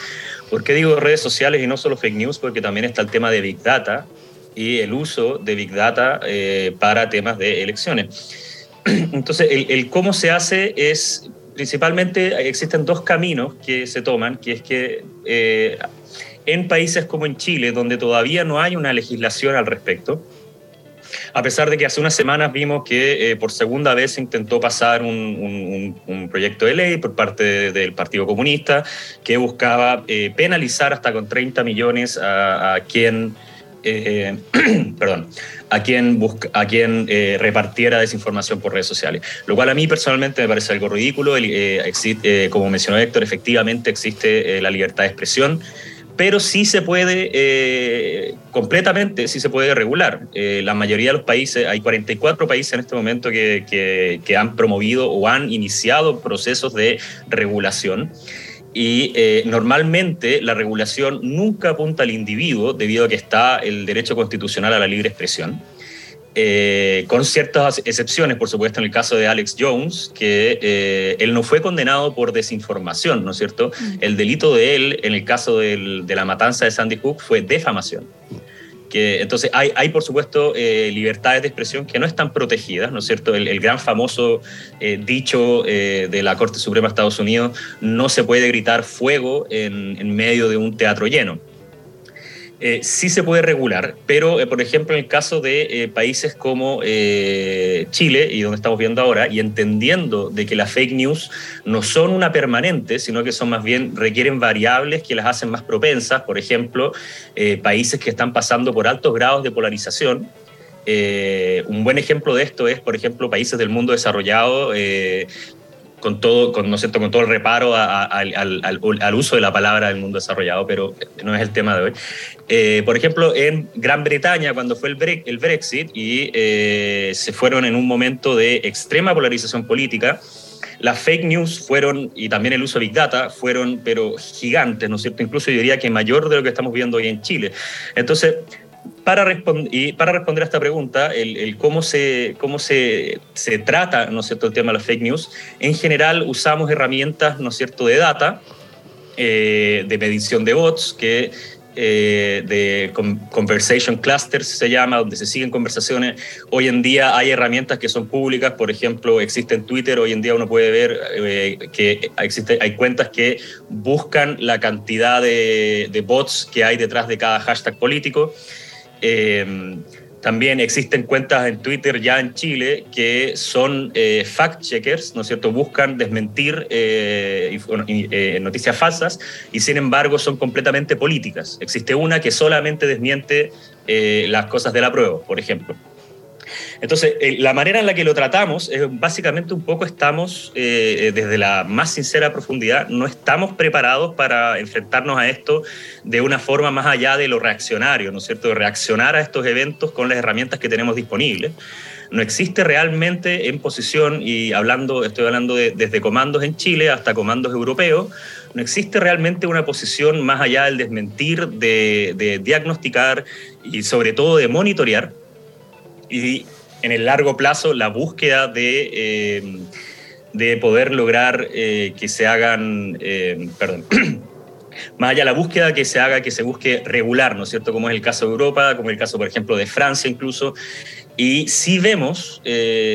¿Por qué digo redes sociales y no solo fake news? Porque también está el tema de Big Data, y el uso de Big Data eh, para temas de elecciones. Entonces, el, cómo se hace es, principalmente, existen dos caminos que se toman, que es que eh, en países como en Chile, donde todavía no hay una legislación al respecto, a pesar de que hace unas semanas vimos que eh, por segunda vez se intentó pasar un, proyecto de ley por parte del Partido Comunista que buscaba penalizar hasta con 30 millones a quien eh, perdón, a quien, busca, a quien eh, repartiera desinformación por redes sociales. Lo cual a mí personalmente me parece algo ridículo. Eh, como mencionó Héctor, efectivamente existe la libertad de expresión, pero sí se puede, completamente, sí se puede regular. la mayoría de los países, hay 44 países en este momento que, que han promovido o han iniciado procesos de regulación. Y eh, normalmente la regulación nunca apunta al individuo debido a que está el derecho constitucional a la libre expresión. Eh, con ciertas excepciones, por supuesto, en el caso de Alex Jones, que eh, él no fue condenado por desinformación, ¿no es cierto? Mm. El delito de él, en el caso de la matanza de Sandy Hook, fue defamación. Que, entonces hay, hay, por supuesto eh, libertades de expresión que no están protegidas, ¿no es cierto? El, gran famoso dicho de la Corte Suprema de Estados Unidos, no se puede gritar fuego en, en medio de un teatro lleno. Eh, sí se puede regular, pero eh, por ejemplo en el caso de eh, países como Chile y donde estamos viendo ahora, y entendiendo de que las fake news no son una permanente, sino que son más bien requieren variables que las hacen más propensas, por ejemplo, países que están pasando por altos grados de polarización, un buen ejemplo de esto es, por ejemplo, países del mundo desarrollado con todo, con, ¿no con todo el reparo al, uso de la palabra del mundo desarrollado, pero no es el tema de hoy. Eh, por ejemplo, en Gran Bretaña, cuando fue el, el Brexit y eh, se fueron en un momento de extrema polarización política, las fake news fueron, y también el uso de Big Data, fueron, pero gigantes, ¿no es cierto? Incluso yo diría que mayor de lo que estamos viendo hoy en Chile. Entonces, para, y para responder a esta pregunta, el, cómo, se, cómo se, se, trata ¿no es cierto? el tema de las fake news, en general usamos herramientas ¿no es cierto? de data, eh, de medición de bots, que eh, de conversation clusters se llama, donde se siguen conversaciones. Hoy en día hay herramientas que son públicas, por ejemplo, existe en Twitter, hoy en día uno puede ver eh, que existe, hay cuentas que buscan la cantidad de, de bots que hay detrás de cada hashtag político. Eh, también existen cuentas en Twitter ya en Chile que son eh, fact-checkers, ¿no es cierto? Buscan desmentir eh, noticias falsas y sin embargo son completamente políticas. Existe una que solamente desmiente las cosas de la prueba, por ejemplo. Entonces, eh, la manera en la que lo tratamos es básicamente un poco estamos, eh, desde la más sincera profundidad, no estamos preparados para enfrentarnos a esto de una forma más allá de lo reaccionario, ¿no es cierto? De reaccionar a estos eventos con las herramientas que tenemos disponibles. No existe realmente en posición, y hablando, estoy hablando desde comandos en Chile hasta comandos europeos, no existe realmente una posición más allá del desmentir, de, de diagnosticar y sobre todo de monitorear y en el largo plazo la búsqueda de, eh, de poder lograr eh, que se hagan, eh, perdón, más allá la búsqueda que se haga, que se busque regular, ¿no es cierto? Como es el caso de Europa, como es el caso, por ejemplo, de Francia incluso. Y si vemos,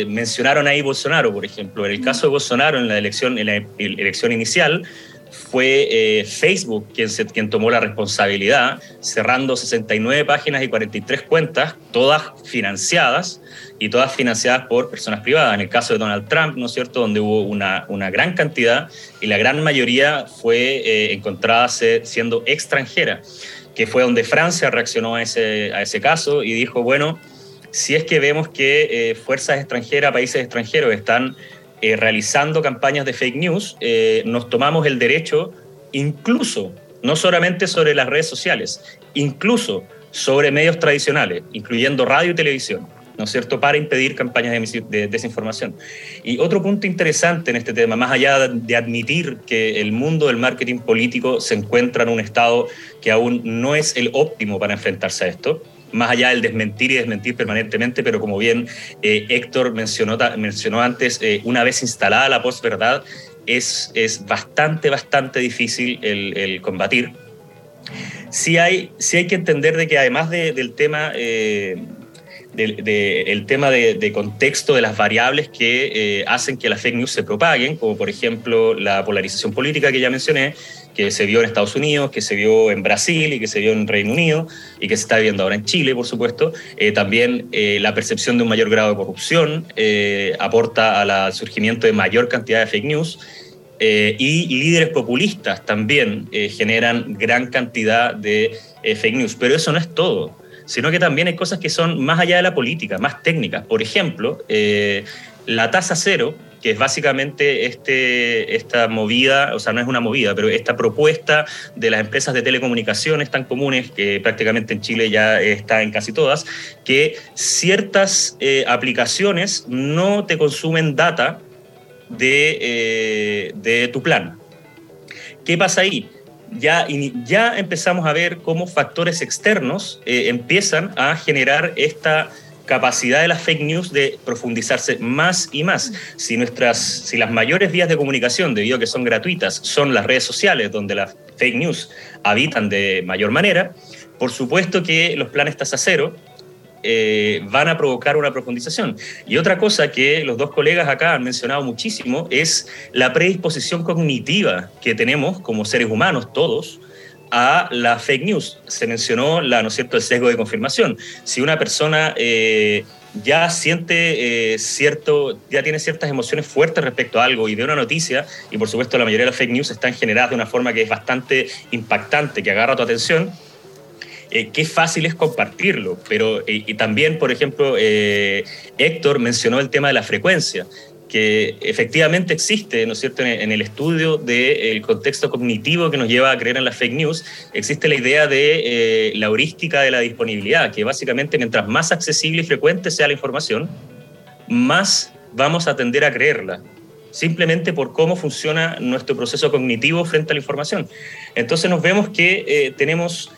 mencionaron ahí Bolsonaro, por ejemplo, en el caso de Bolsonaro en la elección, en la elección inicial, fue eh, Facebook quien, se, quien tomó la responsabilidad, cerrando 69 páginas y 43 cuentas, todas financiadas y todas financiadas por personas privadas. En el caso de Donald Trump, ¿no es cierto?, donde hubo una, una gran cantidad y la gran mayoría fue eh, encontrada siendo extranjera, que fue donde Francia reaccionó a ese, a ese caso y dijo, bueno, si es que vemos que eh, fuerzas extranjeras, países extranjeros están eh, realizando campañas de fake news, nos tomamos el derecho, incluso, no solamente sobre las redes sociales, incluso sobre medios tradicionales, incluyendo radio y televisión, ¿no es cierto?, para impedir campañas de, desinformación. Y otro punto interesante en este tema, más allá de admitir que el mundo del marketing político se encuentra en un estado que aún no es el óptimo para enfrentarse a esto, más allá del desmentir y desmentir permanentemente, pero como bien eh, Héctor mencionó, mencionó antes, eh, una vez instalada la posverdad, es, es bastante, bastante difícil el, combatir. Sí hay, sí hay que entender de que además del tema... Eh, del tema de, contexto de las variables que hacen que las fake news se propaguen, como por ejemplo la polarización política que ya mencioné, que se vio en Estados Unidos, que se vio en Brasil y que se vio en Reino Unido y que se está viendo ahora en Chile, por supuesto. Eh, también eh, la percepción de un mayor grado de corrupción eh, aporta al surgimiento de mayor cantidad de fake news. y líderes populistas también generan gran cantidad de fake news. Pero eso no es todo, sino que también hay cosas que son más allá de la política, más técnicas. Por ejemplo, la tasa cero que es básicamente este, esta movida, o sea, no es una movida, pero esta propuesta de las empresas de telecomunicaciones tan comunes, que prácticamente en Chile ya está en casi todas, que ciertas eh, aplicaciones no te consumen data de, eh, de tu plan ¿Qué pasa ahí? Ya, empezamos a ver cómo factores externos eh, empiezan a generar esta capacidad de las fake news de profundizarse más y más. Si, nuestras, si las mayores vías de comunicación, debido a que son gratuitas, son las redes sociales donde las fake news habitan de mayor manera, por supuesto que los planes tasa cero eh, van a provocar una profundización. Y otra cosa que los dos colegas acá han mencionado muchísimo es la predisposición cognitiva que tenemos como seres humanos, todos, a la fake news. Se mencionó la, ¿no es cierto? el sesgo de confirmación. Si una persona eh, ya siente eh, cierto, ya tiene ciertas emociones fuertes respecto a algo y ve una noticia, y por supuesto la mayoría de las fake news están generadas de una forma que es bastante impactante, que agarra tu atención, eh, qué fácil es compartirlo. Pero y también, por ejemplo, Héctor mencionó el tema de la frecuencia que efectivamente existe, ¿no es cierto?, en el estudio del contexto cognitivo que nos lleva a creer en las fake news, existe la idea de eh, la heurística de la disponibilidad, que básicamente mientras más accesible y frecuente sea la información, más vamos a tender a creerla, simplemente por cómo funciona nuestro proceso cognitivo frente a la información. Entonces nos vemos que eh, tenemos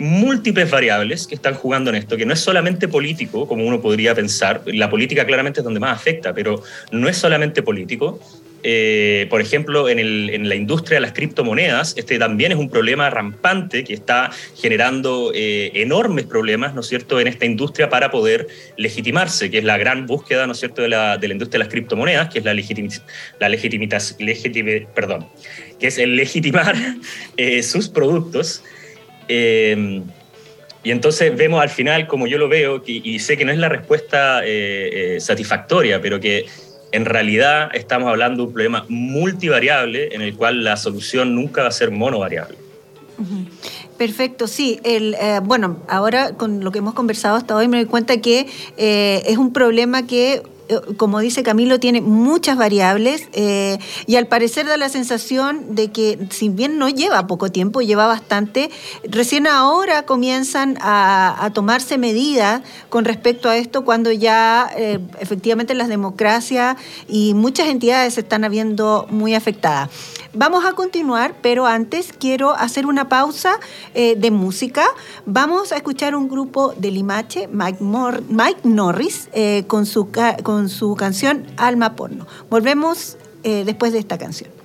múltiples variables que están jugando en esto, que no es solamente político, como uno podría pensar, la política claramente es donde más afecta, pero no es solamente político. Eh, por ejemplo, en, la industria de las criptomonedas, este también es un problema rampante que está generando eh, enormes problemas, ¿no es cierto?, en esta industria para poder legitimarse, que es la gran búsqueda, ¿no es cierto?, de la, industria de las criptomonedas, que es la, la legitimitas, perdón, que es el legitimar eh, sus productos. Em, y entonces vemos al final, como yo lo veo, y sé que no es la respuesta eh, eh, satisfactoria, pero que en realidad estamos hablando de un problema multivariable en el cual la solución nunca va a ser monovariable. Perfecto, sí. El, eh, bueno, ahora con lo que hemos conversado hasta hoy me doy cuenta que es un problema que eh, como dice Camilo, tiene muchas variables eh, y al parecer da la sensación de que si bien no lleva poco tiempo, lleva bastante, recién ahora comienzan a, tomarse medidas con respecto a esto cuando ya eh, efectivamente las democracias y muchas entidades se están habiendo muy afectadas. Vamos a continuar, pero antes quiero hacer una pausa de música. Vamos a escuchar un grupo de Limache, Mike, Mike Norris, con su... Con su canción Alma Porno. Volvemos eh, después de esta canción.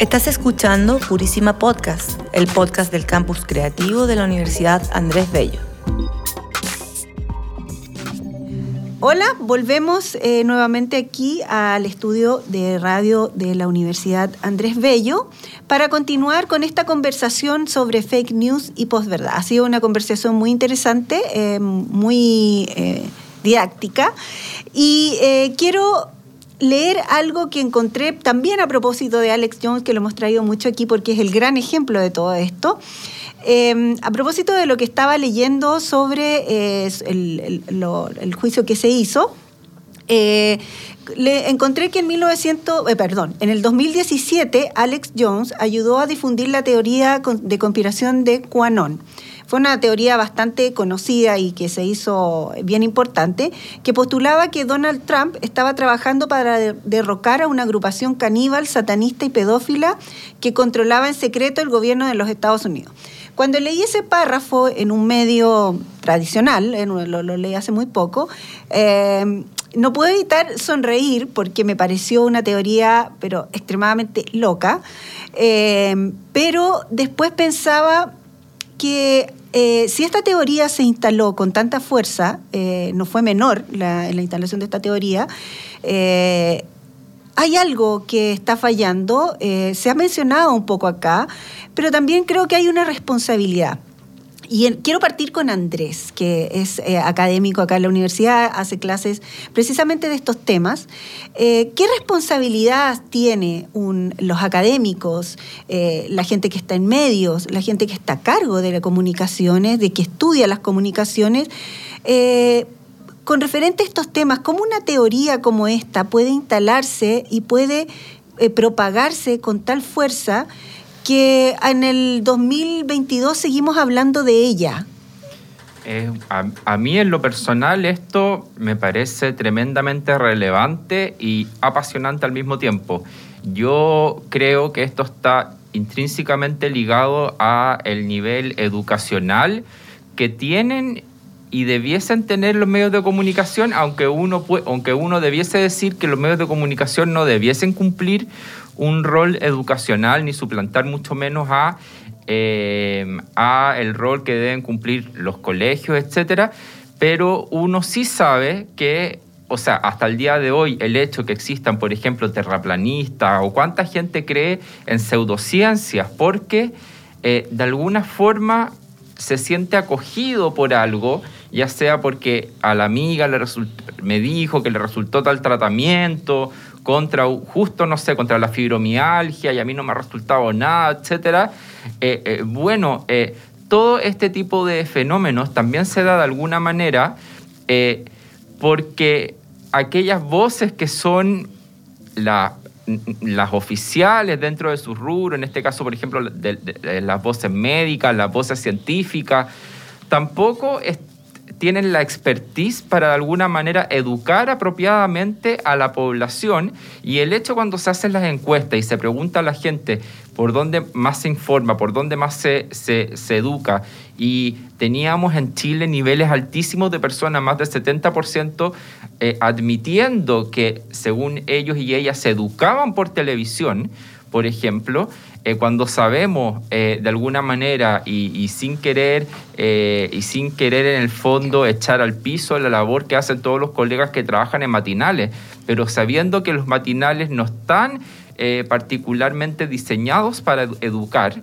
Estás escuchando Purísima Podcast, el podcast del campus creativo de la Universidad Andrés Bello. Hola, volvemos eh, nuevamente aquí al estudio de radio de la Universidad Andrés Bello para continuar con esta conversación sobre fake news y posverdad. Ha sido una conversación muy interesante, eh, muy eh, didáctica y quiero leer algo que encontré también a propósito de Alex Jones, que lo hemos traído mucho aquí porque es el gran ejemplo de todo esto. Em, a propósito de lo que estaba leyendo sobre eh, el, juicio que se hizo, eh, le encontré que en 1900, eh, perdón, en el 2017 Alex Jones ayudó a difundir la teoría de conspiración de QAnon. Fue una teoría bastante conocida y que se hizo bien importante, que postulaba que Donald Trump estaba trabajando para derrocar a una agrupación caníbal, satanista y pedófila que controlaba en secreto el gobierno de los Estados Unidos. Cuando leí ese párrafo en un medio tradicional, lo, leí hace muy poco, eh, no pude evitar sonreír porque me pareció una teoría, pero extremadamente loca. Eh, pero después pensaba que eh, si esta teoría se instaló con tanta fuerza, no fue menor la, la, instalación de esta teoría, hay algo que está fallando, se ha mencionado un poco acá, pero también creo que hay una responsabilidad. Y quiero partir con Andrés, que es eh, académico acá en la universidad, hace clases precisamente de estos temas. Eh, ¿Qué responsabilidad tienen los académicos, eh, la gente que está en medios, la gente que está a cargo de las comunicaciones, de que estudia las comunicaciones? con referente a estos temas, ¿cómo una teoría como esta puede instalarse y puede propagarse con tal fuerza? Que en el 2022 seguimos hablando de ella. a, mí en lo personal esto me parece tremendamente relevante y apasionante al mismo tiempo. Yo creo que esto está intrínsecamente ligado a el nivel educacional que tienen y debiesen tener los medios de comunicación, aunque uno, aunque uno debiese decir que los medios de comunicación no debiesen cumplir un rol educacional ni suplantar mucho menos a, eh, a el rol que deben cumplir los colegios, etcétera. Pero uno sí sabe que, o sea, hasta el día de hoy, el hecho que existan, por ejemplo, terraplanistas o cuánta gente cree en pseudociencias, porque eh, de alguna forma se siente acogido por algo, ya sea porque a la amiga le me dijo que le resultó tal tratamiento contra, justo, no sé, contra la fibromialgia y a mí no me ha resultado nada, etcétera. Eh, eh, bueno, eh, todo este tipo de fenómenos también se da de alguna manera porque aquellas voces que son las oficiales dentro de su rubro, en este caso, por ejemplo, las voces médicas, las voces científicas, tampoco tienen la expertise para de alguna manera educar apropiadamente a la población y el hecho cuando se hacen las encuestas y se pregunta a la gente por dónde más se informa, por dónde más se, se, educa y teníamos en Chile niveles altísimos de personas, más del 70%, eh, admitiendo que según ellos y ellas se educaban por televisión, por ejemplo, eh, cuando sabemos eh, de alguna manera y, sin querer eh, y sin querer en el fondo echar al piso la labor que hacen todos los colegas que trabajan en matinales, pero sabiendo que los matinales no están particularmente diseñados para educar,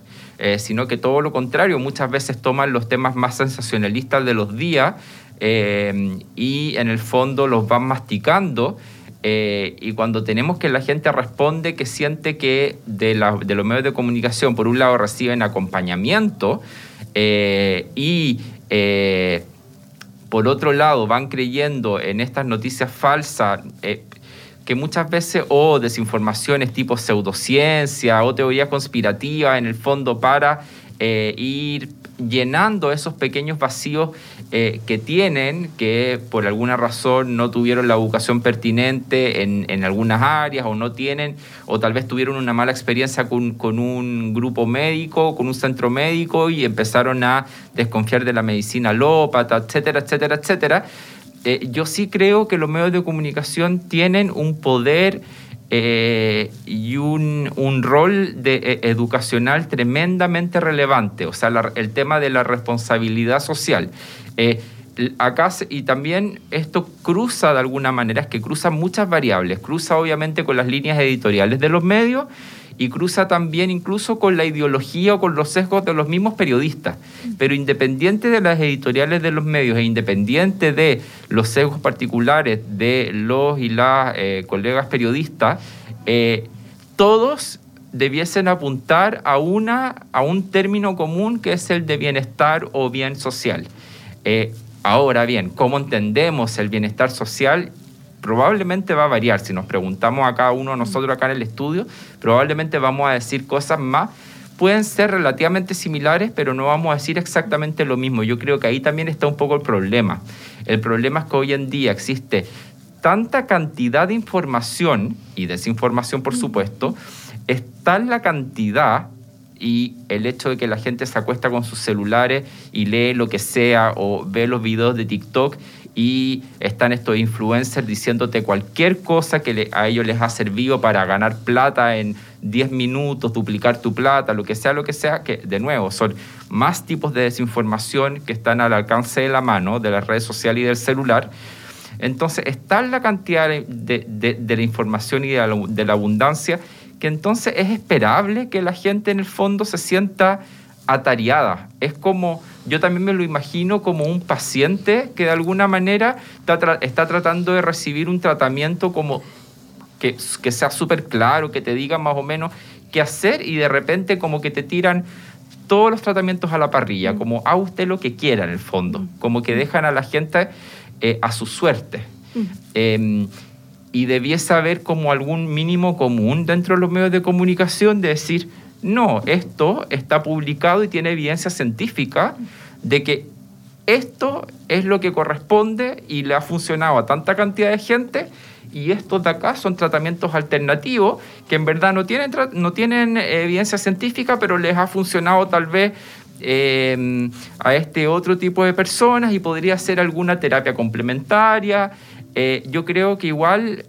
sino que todo lo contrario, muchas veces toman los temas más sensacionalistas de los días y en el fondo los van masticando eh, y cuando tenemos que la gente responde que siente que de, los medios de comunicación, por un lado, reciben acompañamiento eh, y eh, por otro lado van creyendo en estas noticias falsas que muchas veces o desinformaciones tipo pseudociencia o teoría conspirativa en el fondo para ir llenando esos pequeños vacíos eh, que tienen, que por alguna razón no tuvieron la educación pertinente en, algunas áreas o no tienen, o tal vez tuvieron una mala experiencia con, un grupo médico, con un centro médico y empezaron a desconfiar de la medicina alópata, etcétera, etcétera, etcétera. Eh, yo sí creo que los medios de comunicación tienen un poder eh, y un, un, rol de, eh, educacional tremendamente relevante, o sea, el tema de la responsabilidad social. Eh, acá, y también esto cruza de alguna manera, es que cruza muchas variables, cruza obviamente con las líneas editoriales de los medios, y cruza también incluso con la ideología o con los sesgos de los mismos periodistas. Pero independiente de las editoriales de los medios e independiente de los sesgos particulares de los y las eh, colegas periodistas, eh, todos debiesen apuntar a, una, a un término común que es el de bienestar o bien social. Eh, ahora bien, ¿cómo entendemos el bienestar social? Probablemente va a variar. Si nos preguntamos a cada uno de nosotros acá en el estudio, probablemente vamos a decir cosas más. Pueden ser relativamente similares, pero no vamos a decir exactamente lo mismo. Yo creo que ahí también está un poco el problema. El problema es que hoy en día existe tanta cantidad de información y desinformación, por supuesto, es tal la cantidad y el hecho de que la gente se acuesta con sus celulares y lee lo que sea o ve los videos de TikTok y están estos influencers diciéndote cualquier cosa que a ellos les ha servido para ganar plata en 10 minutos, duplicar tu plata, lo que sea, lo que sea, que de nuevo son más tipos de desinformación que están al alcance de la mano de las redes sociales y del celular. Entonces está la cantidad de, la información y de la, de la abundancia que entonces es esperable que la gente en el fondo se sienta atareada. Es como yo también me lo imagino como un paciente que de alguna manera está, tratando de recibir un tratamiento como que, que sea súper claro, que te diga más o menos qué hacer y de repente como que te tiran todos los tratamientos a la parrilla, mm. como a usted lo que quiera en el fondo, mm. como que dejan a la gente eh, a su suerte. Mm. Em, y debiese haber como algún mínimo común dentro de los medios de comunicación de decir, no, esto está publicado y tiene evidencia científica de que esto es lo que corresponde y le ha funcionado a tanta cantidad de gente y estos de acá son tratamientos alternativos que en verdad no tienen, no tienen evidencia científica, pero les ha funcionado tal vez em, a este otro tipo de personas y podría ser alguna terapia complementaria. Eh, yo creo que igual,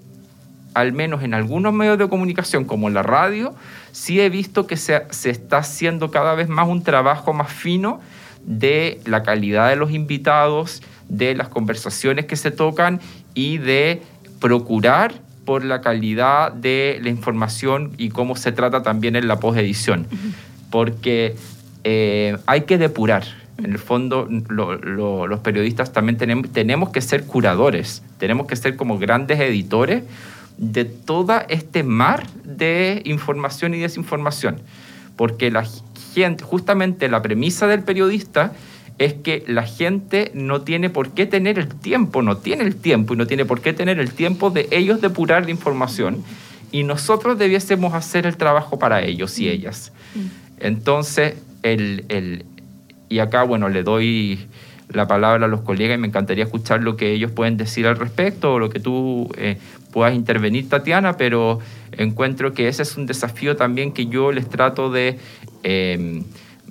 al menos en algunos medios de comunicación como la radio, sí he visto que se, está haciendo cada vez más un trabajo más fino de la calidad de los invitados, de las conversaciones que se tocan y de procurar por la calidad de la información y cómo se trata también en la posedición. Porque eh, hay que depurar. En el fondo, los periodistas también tenemos, tenemos que ser curadores, tenemos que ser como grandes editores de todo este mar de información y desinformación. Porque la gente, justamente la premisa del periodista es que la gente no tiene por qué tener el tiempo, no tiene el tiempo y no tiene por qué tener el tiempo de ellos depurar la información. Y nosotros debiésemos hacer el trabajo para ellos y ellas. Entonces, el, el, y acá, bueno, le doy la palabra a los colegas y me encantaría escuchar lo que ellos pueden decir al respecto o lo que tú eh, puedas intervenir, Tatiana, pero encuentro que ese es un desafío también que yo les trato de, em,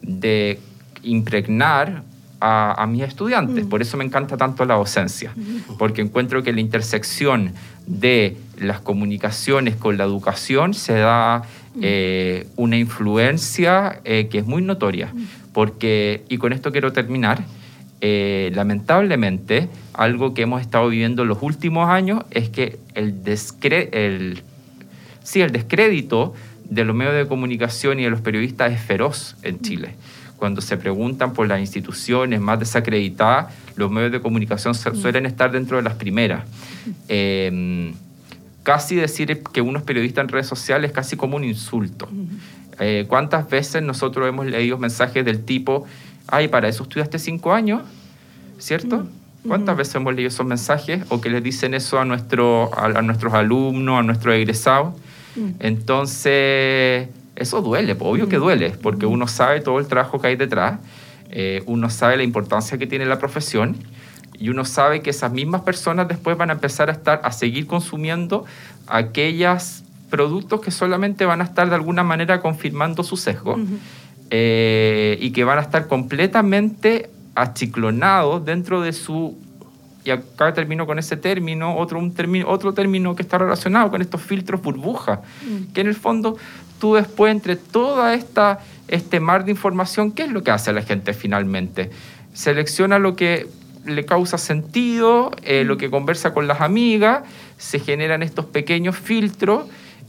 de impregnar a, mis estudiantes. Mm. Por eso me encanta tanto la docencia, porque encuentro que la intersección de las comunicaciones con la educación se da mm. eh, una influencia eh, que es muy notoria. Mm. Porque, y con esto quiero terminar, eh, lamentablemente, algo que hemos estado viviendo en los últimos años es que el, el, sí, el descrédito de los medios de comunicación y de los periodistas es feroz en Chile. Cuando se preguntan por las instituciones más desacreditadas, los medios de comunicación suelen estar dentro de las primeras. Em, casi decir que uno es periodista en redes sociales es casi como un insulto. Eh, ¿Cuántas veces nosotros hemos leído mensajes del tipo ay, para eso estudiaste cinco años, ¿cierto? Mm, ¿Cuántas veces hemos leído esos mensajes o que les dicen eso a, nuestro, a, nuestros alumnos, a nuestros egresados? Mm. Entonces, eso duele, obvio que mm. duele, porque uno sabe todo el trabajo que hay detrás, eh, uno sabe la importancia que tiene la profesión y uno sabe que esas mismas personas después van a empezar a estar a seguir consumiendo aquellos productos que solamente van a estar de alguna manera confirmando su sesgo. Eh, y que van a estar completamente achiclonados dentro de su y acá termino con ese término, otro, un término, otro término que está relacionado con estos filtros burbuja, mm. que en el fondo tú después entre toda esta este mar de información, ¿qué es lo que hace la gente finalmente? Selecciona lo que le causa sentido, eh, lo que conversa con las amigas, se generan estos pequeños filtros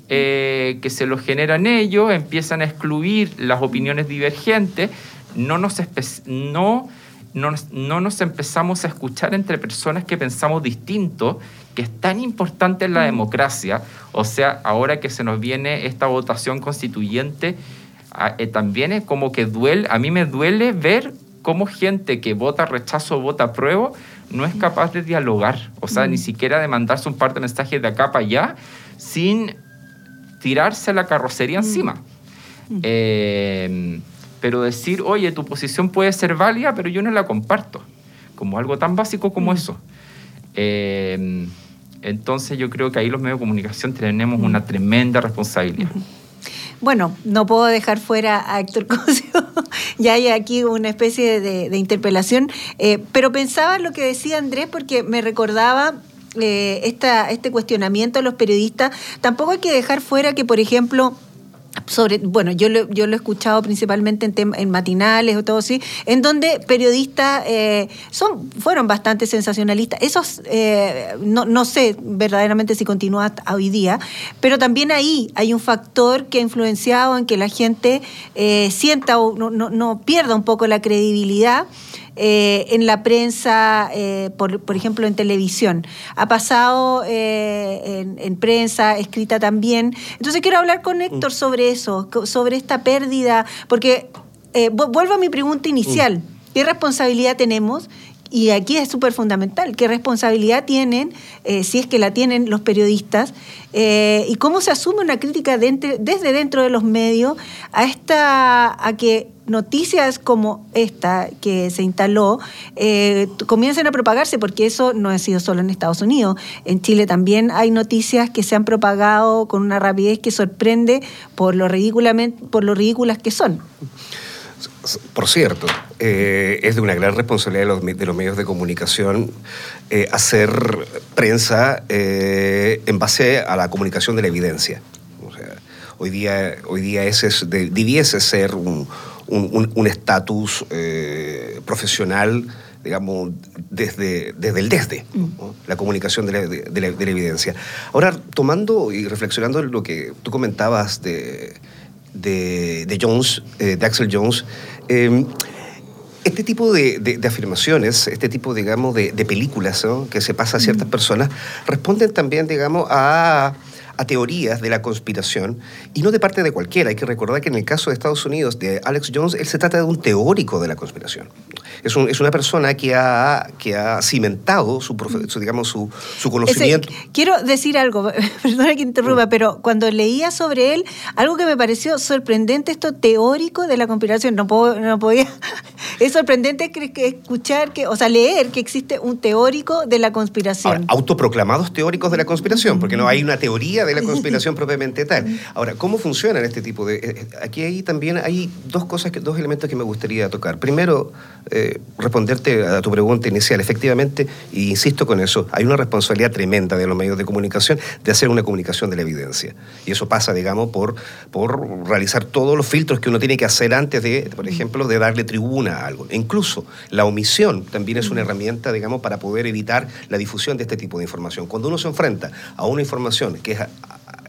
eh, que se los generan ellos, empiezan a excluir las opiniones divergentes, no nos, no, no, nos empezamos a escuchar entre personas que pensamos distinto, que es tan importante en la democracia, o sea, ahora que se nos viene esta votación constituyente, eh, también es como que duele, a mí me duele ver cómo gente que vota rechazo o vota apruebo no es capaz de dialogar, o sea, ni siquiera de mandarse un par de mensajes de acá para allá sin tirarse la carrocería encima. Eh, pero decir, oye, tu posición puede ser válida, pero yo no la comparto, como algo tan básico como eso. Eh, entonces yo creo que ahí los medios de comunicación tenemos una tremenda responsabilidad. Bueno, no puedo dejar fuera a Héctor Cosio, ya hay aquí una especie de, interpelación, eh, pero pensaba lo que decía Andrés porque me recordaba eh, este cuestionamiento a los periodistas. Tampoco hay que dejar fuera que, por ejemplo, sobre, bueno, yo lo, yo lo he escuchado principalmente en, en matinales o todo así, en donde periodistas eh, son, fueron bastante sensacionalistas. Esos, eh, no, no, sé verdaderamente si continúa hoy día, pero también ahí hay un factor que ha influenciado en que la gente sienta o no, no, no pierda un poco la credibilidad. Eh, en la prensa, eh, por, por, ejemplo, en televisión. Ha pasado eh, en, prensa, escrita también. Entonces quiero hablar con Héctor mm. sobre eso, sobre esta pérdida, porque vuelvo a mi pregunta inicial. Mm. ¿Qué responsabilidad tenemos y aquí es súper fundamental, qué responsabilidad tienen, eh, si es que la tienen los periodistas, eh, y cómo se asume una crítica desde dentro de los medios a, esta, a que noticias como esta que se instaló eh, comiencen a propagarse, porque eso no ha sido solo en Estados Unidos. En Chile también hay noticias que se han propagado con una rapidez que sorprende por lo, ridículamente, por lo ridículas que son. Por cierto, eh, es de una gran responsabilidad de los, de los medios de comunicación eh, hacer prensa eh, en base a la comunicación de la evidencia. hoy día, hoy día ese es, debiese ser un estatus profesional digamos, desde, desde el desde, mm. la comunicación de la, de la, evidencia. Ahora, tomando y reflexionando lo que tú comentabas de, de, Jones, de Axel Jones, Em, este tipo de, afirmaciones, este tipo, digamos, de, películas que se pasa a ciertas personas, responden también, digamos, a a teorías de la conspiración y no de parte de cualquiera. Hay que recordar que en el caso de Estados Unidos, de Alex Jones, él se trata de un teórico de la conspiración. Es, es una persona que ha, que ha cimentado su, digamos, su, su conocimiento. quiero decir algo, perdona que interrumpa, pero cuando leía sobre él, algo que me pareció sorprendente, esto teórico de la conspiración, no, puedo, no podía... Es sorprendente escuchar, que, o sea, leer que existe un teórico de la conspiración. autoproclamados teóricos de la conspiración, porque no hay una teoría de la conspiración propiamente tal. Ahora, ¿cómo funciona este tipo de...? Eh, aquí hay también hay dos cosas, que, dos elementos que me gustaría tocar. Primero, eh, responderte a tu pregunta inicial. Efectivamente, y insisto con eso, hay una responsabilidad tremenda de los medios de comunicación de hacer una comunicación de la evidencia. Y eso pasa, digamos, por, por realizar todos los filtros que uno tiene que hacer antes de, por ejemplo, de darle tribuna a algo. incluso la omisión también es una herramienta, digamos, para poder evitar la difusión de este tipo de información. Cuando uno se enfrenta a una información que es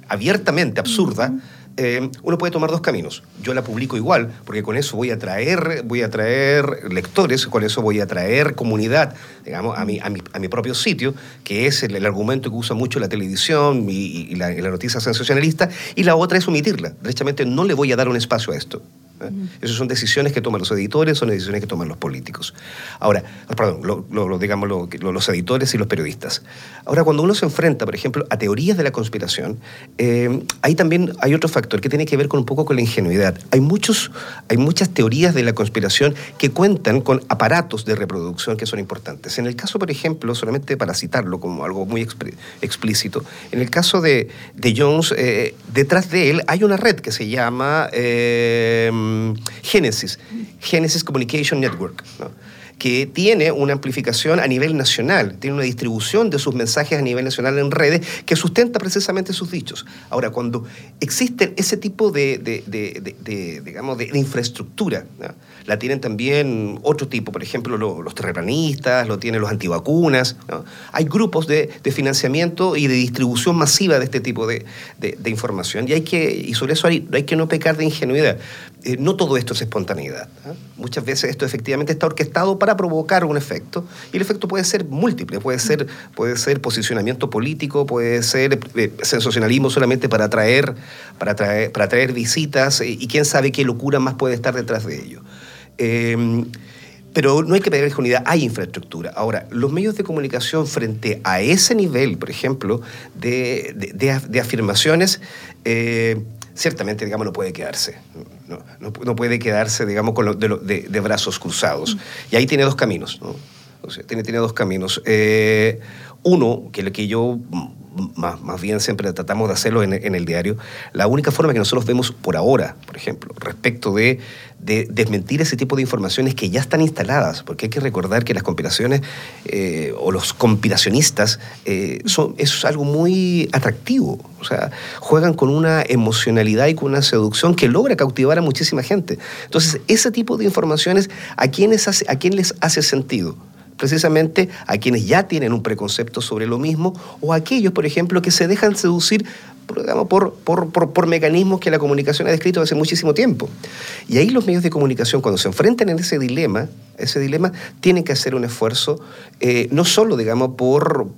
abiertamente absurda, eh, uno puede tomar dos caminos. Yo la publico igual, porque con eso voy a traer, voy a traer lectores, con eso voy a traer comunidad, digamos, a mi, a mi, propio sitio, que es el, argumento que usa mucho la televisión y, la, la, noticia sensacionalista, y la otra es omitirla. Derechamente no le voy a dar un espacio a esto. ¿Eh? Esas son decisiones que toman los editores, son decisiones que toman los políticos. Ahora, perdón, lo, digamos los editores y los periodistas. Ahora, cuando uno se enfrenta, por ejemplo, a teorías de la conspiración, eh, ahí también hay otro factor que tiene que ver con un poco con la ingenuidad. Hay, muchos, hay muchas teorías de la conspiración que cuentan con aparatos de reproducción que son importantes. En el caso, por ejemplo, solamente para citarlo como algo muy explícito, en el caso de, Jones, eh, detrás de él hay una red que se llama... Genesis, Genesis Communication Network. que tiene una amplificación a nivel nacional, tiene una distribución de sus mensajes a nivel nacional en redes que sustenta precisamente sus dichos. Ahora, cuando existen ese tipo de, digamos, de, infraestructura, la tienen también otro tipo, por ejemplo, los terraplanistas, lo tienen los antivacunas, hay grupos de, financiamiento y de distribución masiva de este tipo de, información y, hay que, y sobre eso hay, hay que no pecar de ingenuidad. Eh, no todo esto es espontaneidad. Muchas veces esto efectivamente está orquestado para provocar un efecto y el efecto puede ser múltiple, puede ser, puede ser posicionamiento político, puede ser eh, sensacionalismo solamente para atraer, para atraer, para atraer visitas eh, y quién sabe qué locura más puede estar detrás de ello. Em, pero no hay que pedir unidad, hay infraestructura. Ahora, los medios de comunicación frente a ese nivel, por ejemplo, de, de, afirmaciones, ciertamente, digamos, no puede quedarse. No, puede quedarse, digamos, con de, brazos cruzados. Mm. Y ahí tiene dos caminos, ¿no? tiene, tiene dos caminos. Eh, uno, que el que yo más, más bien siempre tratamos de hacerlo en, el diario, la única forma que nosotros vemos por ahora, por ejemplo, respecto de, desmentir ese tipo de informaciones que ya están instaladas, porque hay que recordar que las conspiraciones eh, o los conspiracionistas eh, son, es algo muy atractivo, o sea, juegan con una emocionalidad y con una seducción que logra cautivar a muchísima gente. Entonces, ese tipo de informaciones, ¿a quiénes a quién les hace sentido? precisamente a quienes ya tienen un preconcepto sobre lo mismo o a aquellos, por ejemplo, que se dejan seducir por, mecanismos que la comunicación ha descrito hace muchísimo tiempo. Y ahí los medios de comunicación, cuando se enfrentan en ese dilema, ese dilema, tienen que hacer un esfuerzo, eh, no solo, digamos, por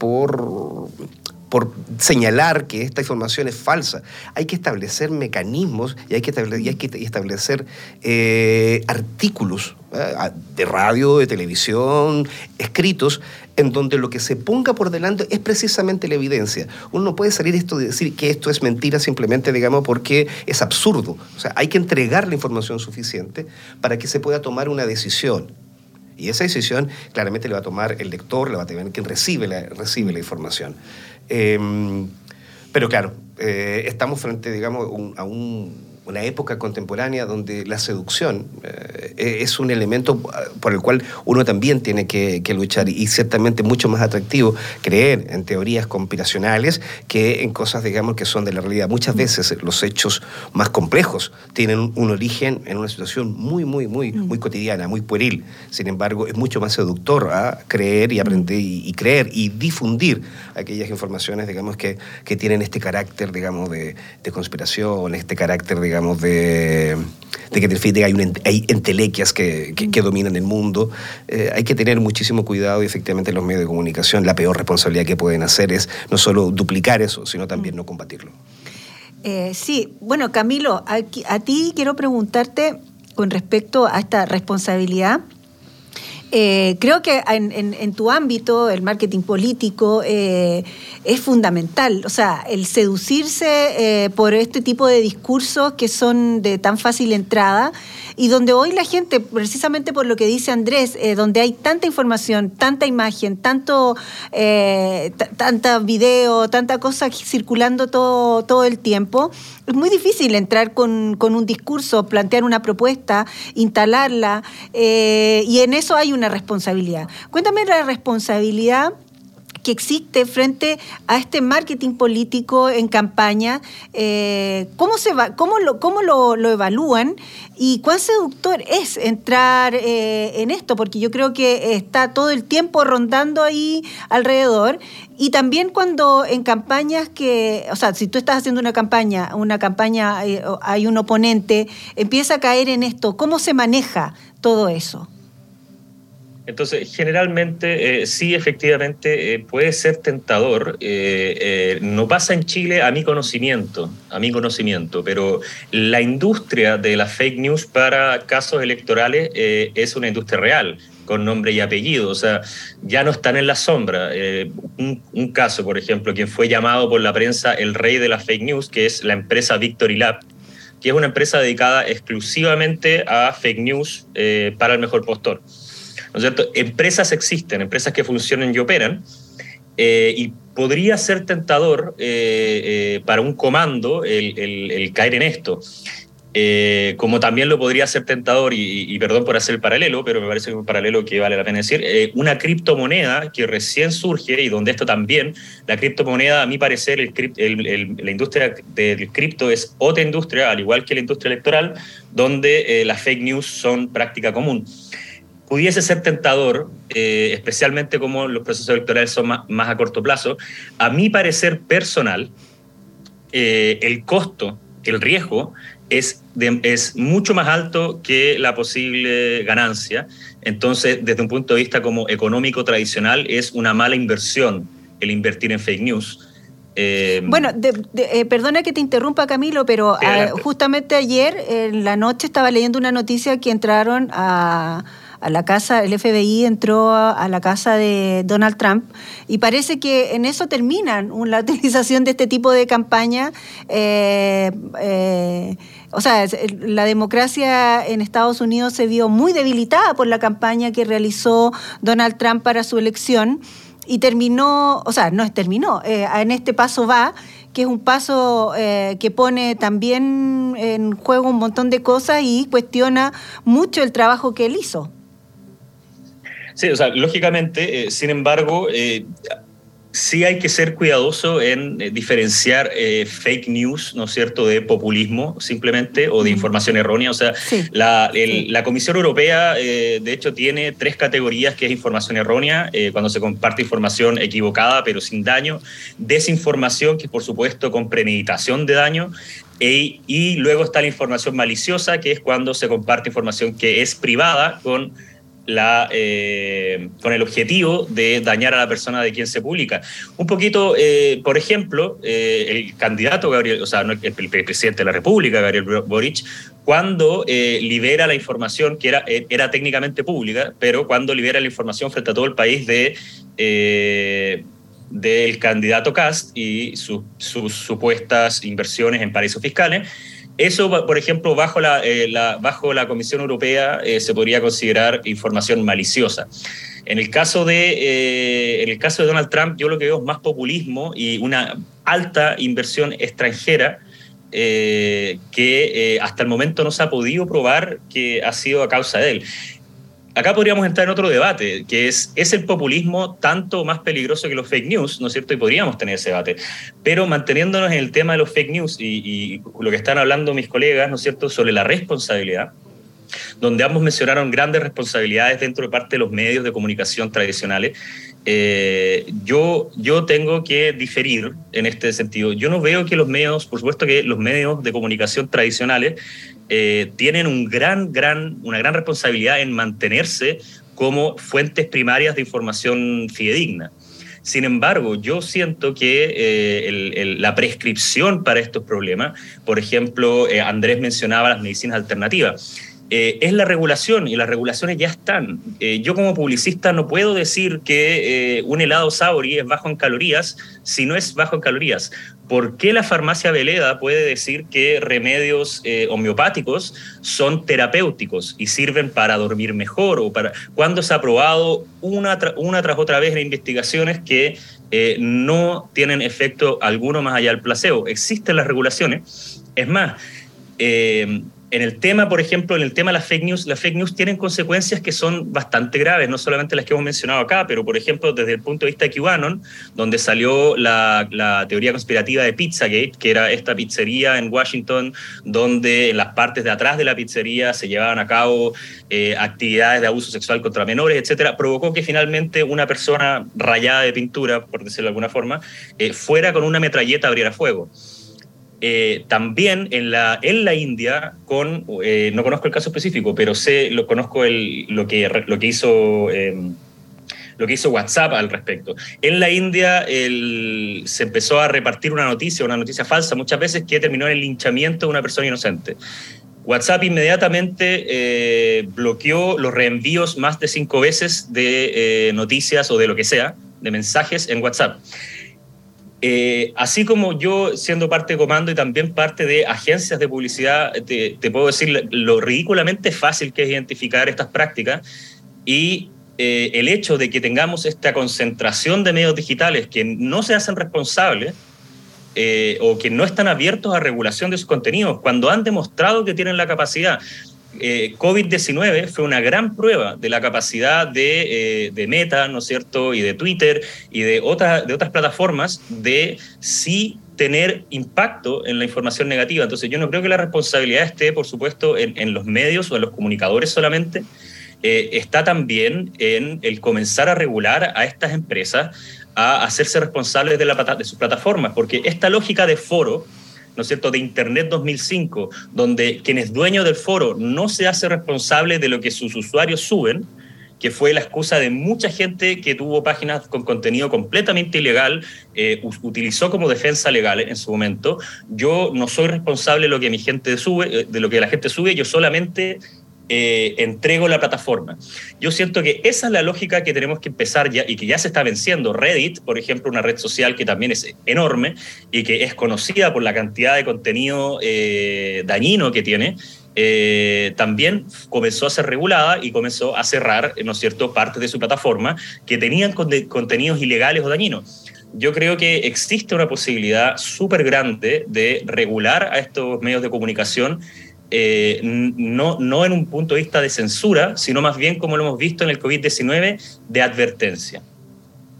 por señalar que esta información es falsa. Hay que establecer mecanismos y hay que establecer, eh, artículos ¿eh? de radio, de televisión, escritos, en donde lo que se ponga por delante es precisamente la evidencia. Uno no puede salir esto de decir que esto es mentira simplemente, digamos, porque es absurdo. O sea, hay que entregar la información suficiente para que se pueda tomar una decisión. Y esa decisión claramente le va a tomar el lector, le va a tener quien recibe la, recibe la información. Em, pero claro, eh, estamos frente, digamos, a un una época contemporánea donde la seducción eh, es un elemento ah, por el cual uno también tiene que, luchar y ciertamente mucho más atractivo creer en teorías conspiracionales que en cosas, digamos, que son de la realidad. Muchas mm. veces los hechos más complejos tienen un origen en una situación muy, muy, muy, mm. muy cotidiana, muy pueril. Sin embargo, es mucho más seductor a creer y aprender y, creer y difundir aquellas informaciones, digamos, que, que tienen este carácter, digamos, de, de conspiración, este carácter, digamos, digamos, de, que hay, hay entelequias que, dominan el mundo. Eh, hay que tener muchísimo cuidado y efectivamente los medios de comunicación la peor responsabilidad que pueden hacer es no solo duplicar eso, sino también no combatirlo. Eh, sí, bueno, Camilo, a ti quiero preguntarte con respecto a esta responsabilidad eh, creo que en, tu ámbito, el marketing político, eh, es fundamental. O sea, el seducirse eh, por este tipo de discursos que son de tan fácil entrada y donde hoy la gente, precisamente por lo que dice Andrés, donde hay tanta información, tanta imagen, tanto tanta video, tanta cosa circulando todo, todo el tiempo, es muy difícil entrar con, con un discurso, plantear una propuesta, instalarla, y en eso hay una responsabilidad. Cuéntame la responsabilidad que existe frente a este marketing político en campaña, eh, ¿cómo, se va, cómo, lo, cómo lo, evalúan y cuán seductor es entrar eh, en esto? Porque yo creo que está todo el tiempo rondando ahí alrededor y también cuando en campañas que, o sea, si tú estás haciendo una campaña, una campaña, eh, hay un oponente, empieza a caer en esto, ¿cómo se maneja todo eso? Entonces, generalmente, eh, sí, efectivamente, eh, puede ser tentador. Eh, no pasa en Chile a mi conocimiento, a mi conocimiento, pero la industria de la fake news para casos electorales es una industria real con nombre y apellido, o sea, ya no están en la sombra. Un, un, caso, por ejemplo, quien fue llamado por la prensa el rey de la fake news, que es la empresa Victory Lab, que es una empresa dedicada exclusivamente a fake news para el mejor postor. ¿No es cierto? Empresas existen, empresas que funcionan y operan, eh, y podría ser tentador eh, eh, para un comando el, caer en esto. Como también lo podría ser tentador, y, perdón por hacer el paralelo, pero me parece un paralelo que vale la pena decir, una criptomoneda que recién surge y donde esto también, la criptomoneda, a mi parecer, la industria del cripto es otra industria, al igual que la industria electoral, donde las fake news son práctica común. Pudiese ser tentador, especialmente como los procesos electorales son más, más a corto plazo, a mi parecer personal, el costo, el riesgo es, es mucho más alto que la posible ganancia. Entonces, desde un punto de vista como económico tradicional, es una mala inversión el invertir en fake news. Eh, bueno, eh, perdona que te interrumpa Camilo, pero ah, justamente ayer en la noche estaba leyendo una noticia que entraron a a la casa, el FBI entró a, la casa de Donald Trump y parece que en eso terminan la utilización de este tipo de campaña. Eh, eh, o sea, la democracia en Estados Unidos se vio muy debilitada por la campaña que realizó Donald Trump para su elección y terminó, o sea, no terminó, eh, en este paso va, que es un paso que pone también en juego un montón de cosas y cuestiona mucho el trabajo que él hizo. Sí, o sea, lógicamente, eh, sin embargo, eh, sí hay que ser cuidadoso en eh, diferenciar fake news, ¿no es cierto?, de populismo simplemente o de información errónea. O sea, la, la, Comisión Europea, de hecho, tiene tres categorías que es información errónea, cuando se comparte información equivocada pero sin daño, desinformación, que por supuesto con premeditación de daño, e, y luego está la información maliciosa, que es cuando se comparte información que es privada con la, eh, con el objetivo de dañar a la persona de quien se publica. Un poquito, eh, por ejemplo, eh, el candidato Gabriel, o sea, el, presidente de la República, Gabriel Boric, cuando libera la información que era, era técnicamente pública, pero cuando libera la información frente a todo el país de del candidato Cast y sus supuestas inversiones en paraísos fiscales, eso, por ejemplo, bajo la, eh, bajo la Comisión Europea eh, se podría considerar información maliciosa. En el, caso de, eh, en el caso de Donald Trump, yo lo que veo es más populismo y una alta inversión extranjera que hasta el momento no se ha podido probar que ha sido a causa de él acá podríamos entrar en otro debate, que es, ¿es el populismo tanto más peligroso que los fake news? ¿No es cierto? Y podríamos tener ese debate. Pero manteniéndonos en el tema de los fake news y, lo que están hablando mis colegas, ¿no es cierto?, sobre la responsabilidad, donde ambos mencionaron grandes responsabilidades dentro de parte de los medios de comunicación tradicionales. Eh, yo, yo tengo que diferir en este sentido. Yo no veo que los medios, por supuesto que los medios de comunicación tradicionales eh, tienen un gran, gran, una gran responsabilidad en mantenerse como fuentes primarias de información fidedigna. Sin embargo, yo siento que eh, la prescripción para estos problemas, por ejemplo, eh, Andrés mencionaba las medicinas alternativas, es la regulación y las regulaciones ya están. yo como publicista no puedo decir que un helado Sauri es bajo en calorías si no es bajo en calorías. ¿Por qué la farmacia Veleda puede decir que remedios eh, homeopáticos son terapéuticos y sirven para dormir mejor? o para Cuando se ha probado una, una tras otra vez en investigaciones que eh, no tienen efecto alguno más allá del placebo. Existen las regulaciones. Es más, eh, en el tema, por ejemplo, en el tema de las fake news, las fake news tienen consecuencias que son bastante graves, no solamente las que hemos mencionado acá, pero por ejemplo, desde el punto de vista de QAnon, donde salió la, teoría conspirativa de Pizzagate, que era esta pizzería en Washington, donde en las partes de atrás de la pizzería se llevaban a cabo eh, actividades de abuso sexual contra menores, etcétera, provocó que finalmente una persona rayada de pintura, por decirlo de alguna forma, eh, fuera con una metralleta a abriera fuego. Eh, también en la, en la India, con, eh, no conozco el caso específico, pero sé, lo conozco el, lo, que, lo, que hizo, em, lo que hizo WhatsApp al respecto. En la India el, se empezó a repartir una noticia, una noticia falsa, muchas veces que terminó en el linchamiento de una persona inocente. WhatsApp inmediatamente eh, bloqueó los reenvíos más de cinco veces de noticias o de lo que sea, de mensajes en WhatsApp. Eh, así como yo, siendo parte de comando y también parte de agencias de publicidad, te, puedo decir lo ridículamente fácil que es identificar estas prácticas y eh, el hecho de que tengamos esta concentración de medios digitales que no se hacen responsables eh, o que no están abiertos a regulación de sus contenidos, cuando han demostrado que tienen la capacidad. Eh, COVID-19 fue una gran prueba de la capacidad de, de, Meta, ¿no es cierto?, y de Twitter y de, otras de otras plataformas de sí tener impacto en la información negativa. Entonces yo no creo que la responsabilidad esté, por supuesto, en, los medios o en los comunicadores solamente, eh, está también en el comenzar a regular a estas empresas a hacerse responsables de sus plataformas, porque esta lógica de foro, ¿no es cierto?, de Internet 2005, donde quien es dueño del foro no se hace responsable de lo que sus usuarios suben, que fue la excusa de mucha gente que tuvo páginas con contenido completamente ilegal, eh, utilizó como defensa legal en su momento. Yo no soy responsable de lo que mi gente sube, eh, de lo que la gente sube, yo solamente eh, entrego la plataforma. Yo siento que esa es la lógica que tenemos que empezar ya y que ya se está venciendo. Reddit, por ejemplo, una red social que también es enorme y que es conocida por la cantidad de contenido eh, dañino que tiene, eh, también comenzó a ser regulada y comenzó a cerrar, ¿no es cierto?, partes de su plataforma que tenían contenidos ilegales o dañinos yo creo que existe una posibilidad súper grande de regular a estos medios de comunicación eh, no, no en un punto de vista de censura, sino más bien, como lo hemos visto en el COVID-19, de advertencia.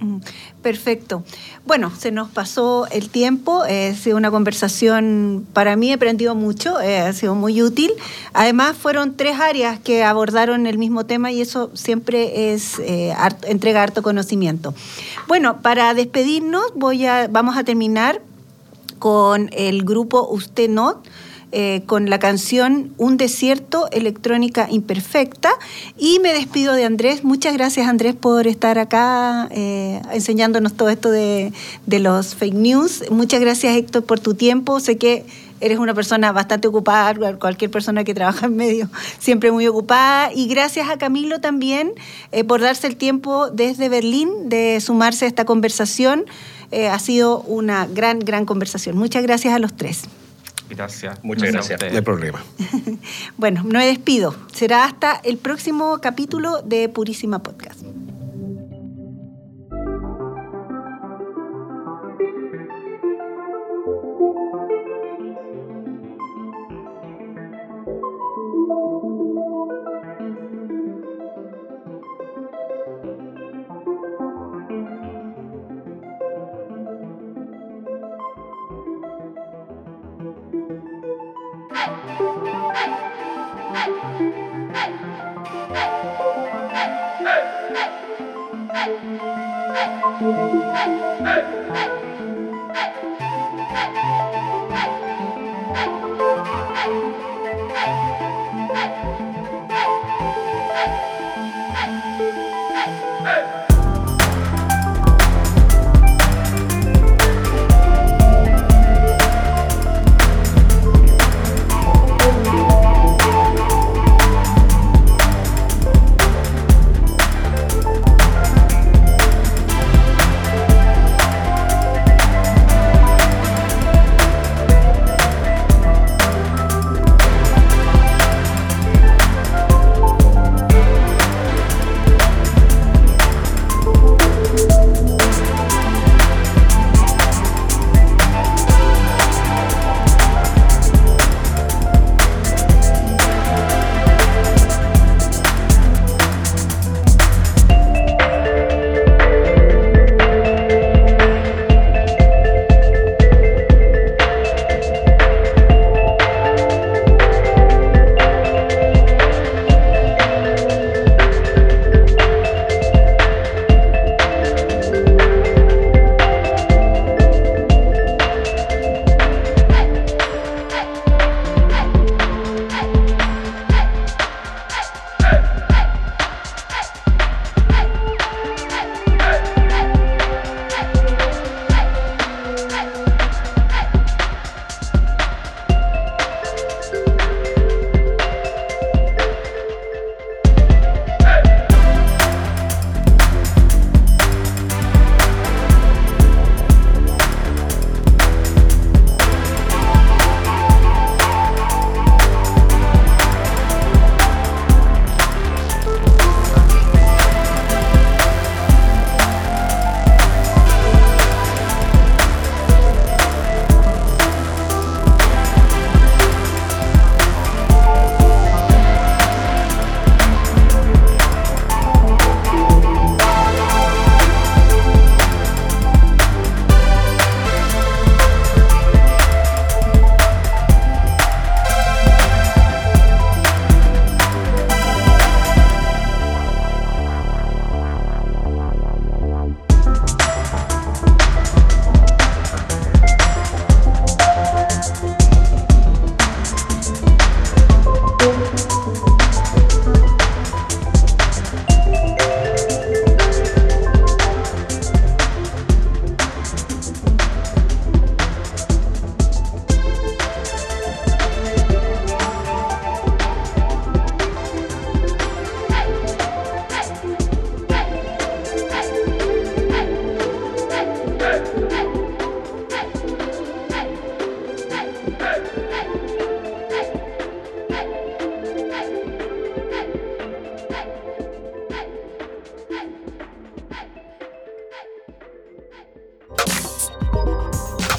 Mm, perfecto. Bueno, se nos pasó el tiempo, eh, ha sido una conversación, para mí he aprendido mucho, eh, ha sido muy útil. Además, fueron tres áreas que abordaron el mismo tema y eso siempre es entrega harto conocimiento. Bueno, para despedirnos voy a, vamos a terminar con el grupo Usted Not eh, con la canción Un desierto, electrónica imperfecta. Y me despido de Andrés. Muchas gracias Andrés por estar acá eh, enseñándonos todo esto de, de los fake news. Muchas gracias Héctor por tu tiempo. Sé que eres una persona bastante ocupada, cualquier persona que trabaja en medio, siempre muy ocupada. Y gracias a Camilo también eh, por darse el tiempo desde Berlín de sumarse a esta conversación. ha sido una gran, gran conversación. Muchas gracias a los tres. Gracias. Muchas gracias. No hay problema. bueno, me despido. Será hasta el próximo capítulo de Purísima Podcast.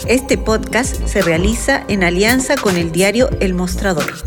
Este podcast se realiza en alianza con el diario El Mostrador.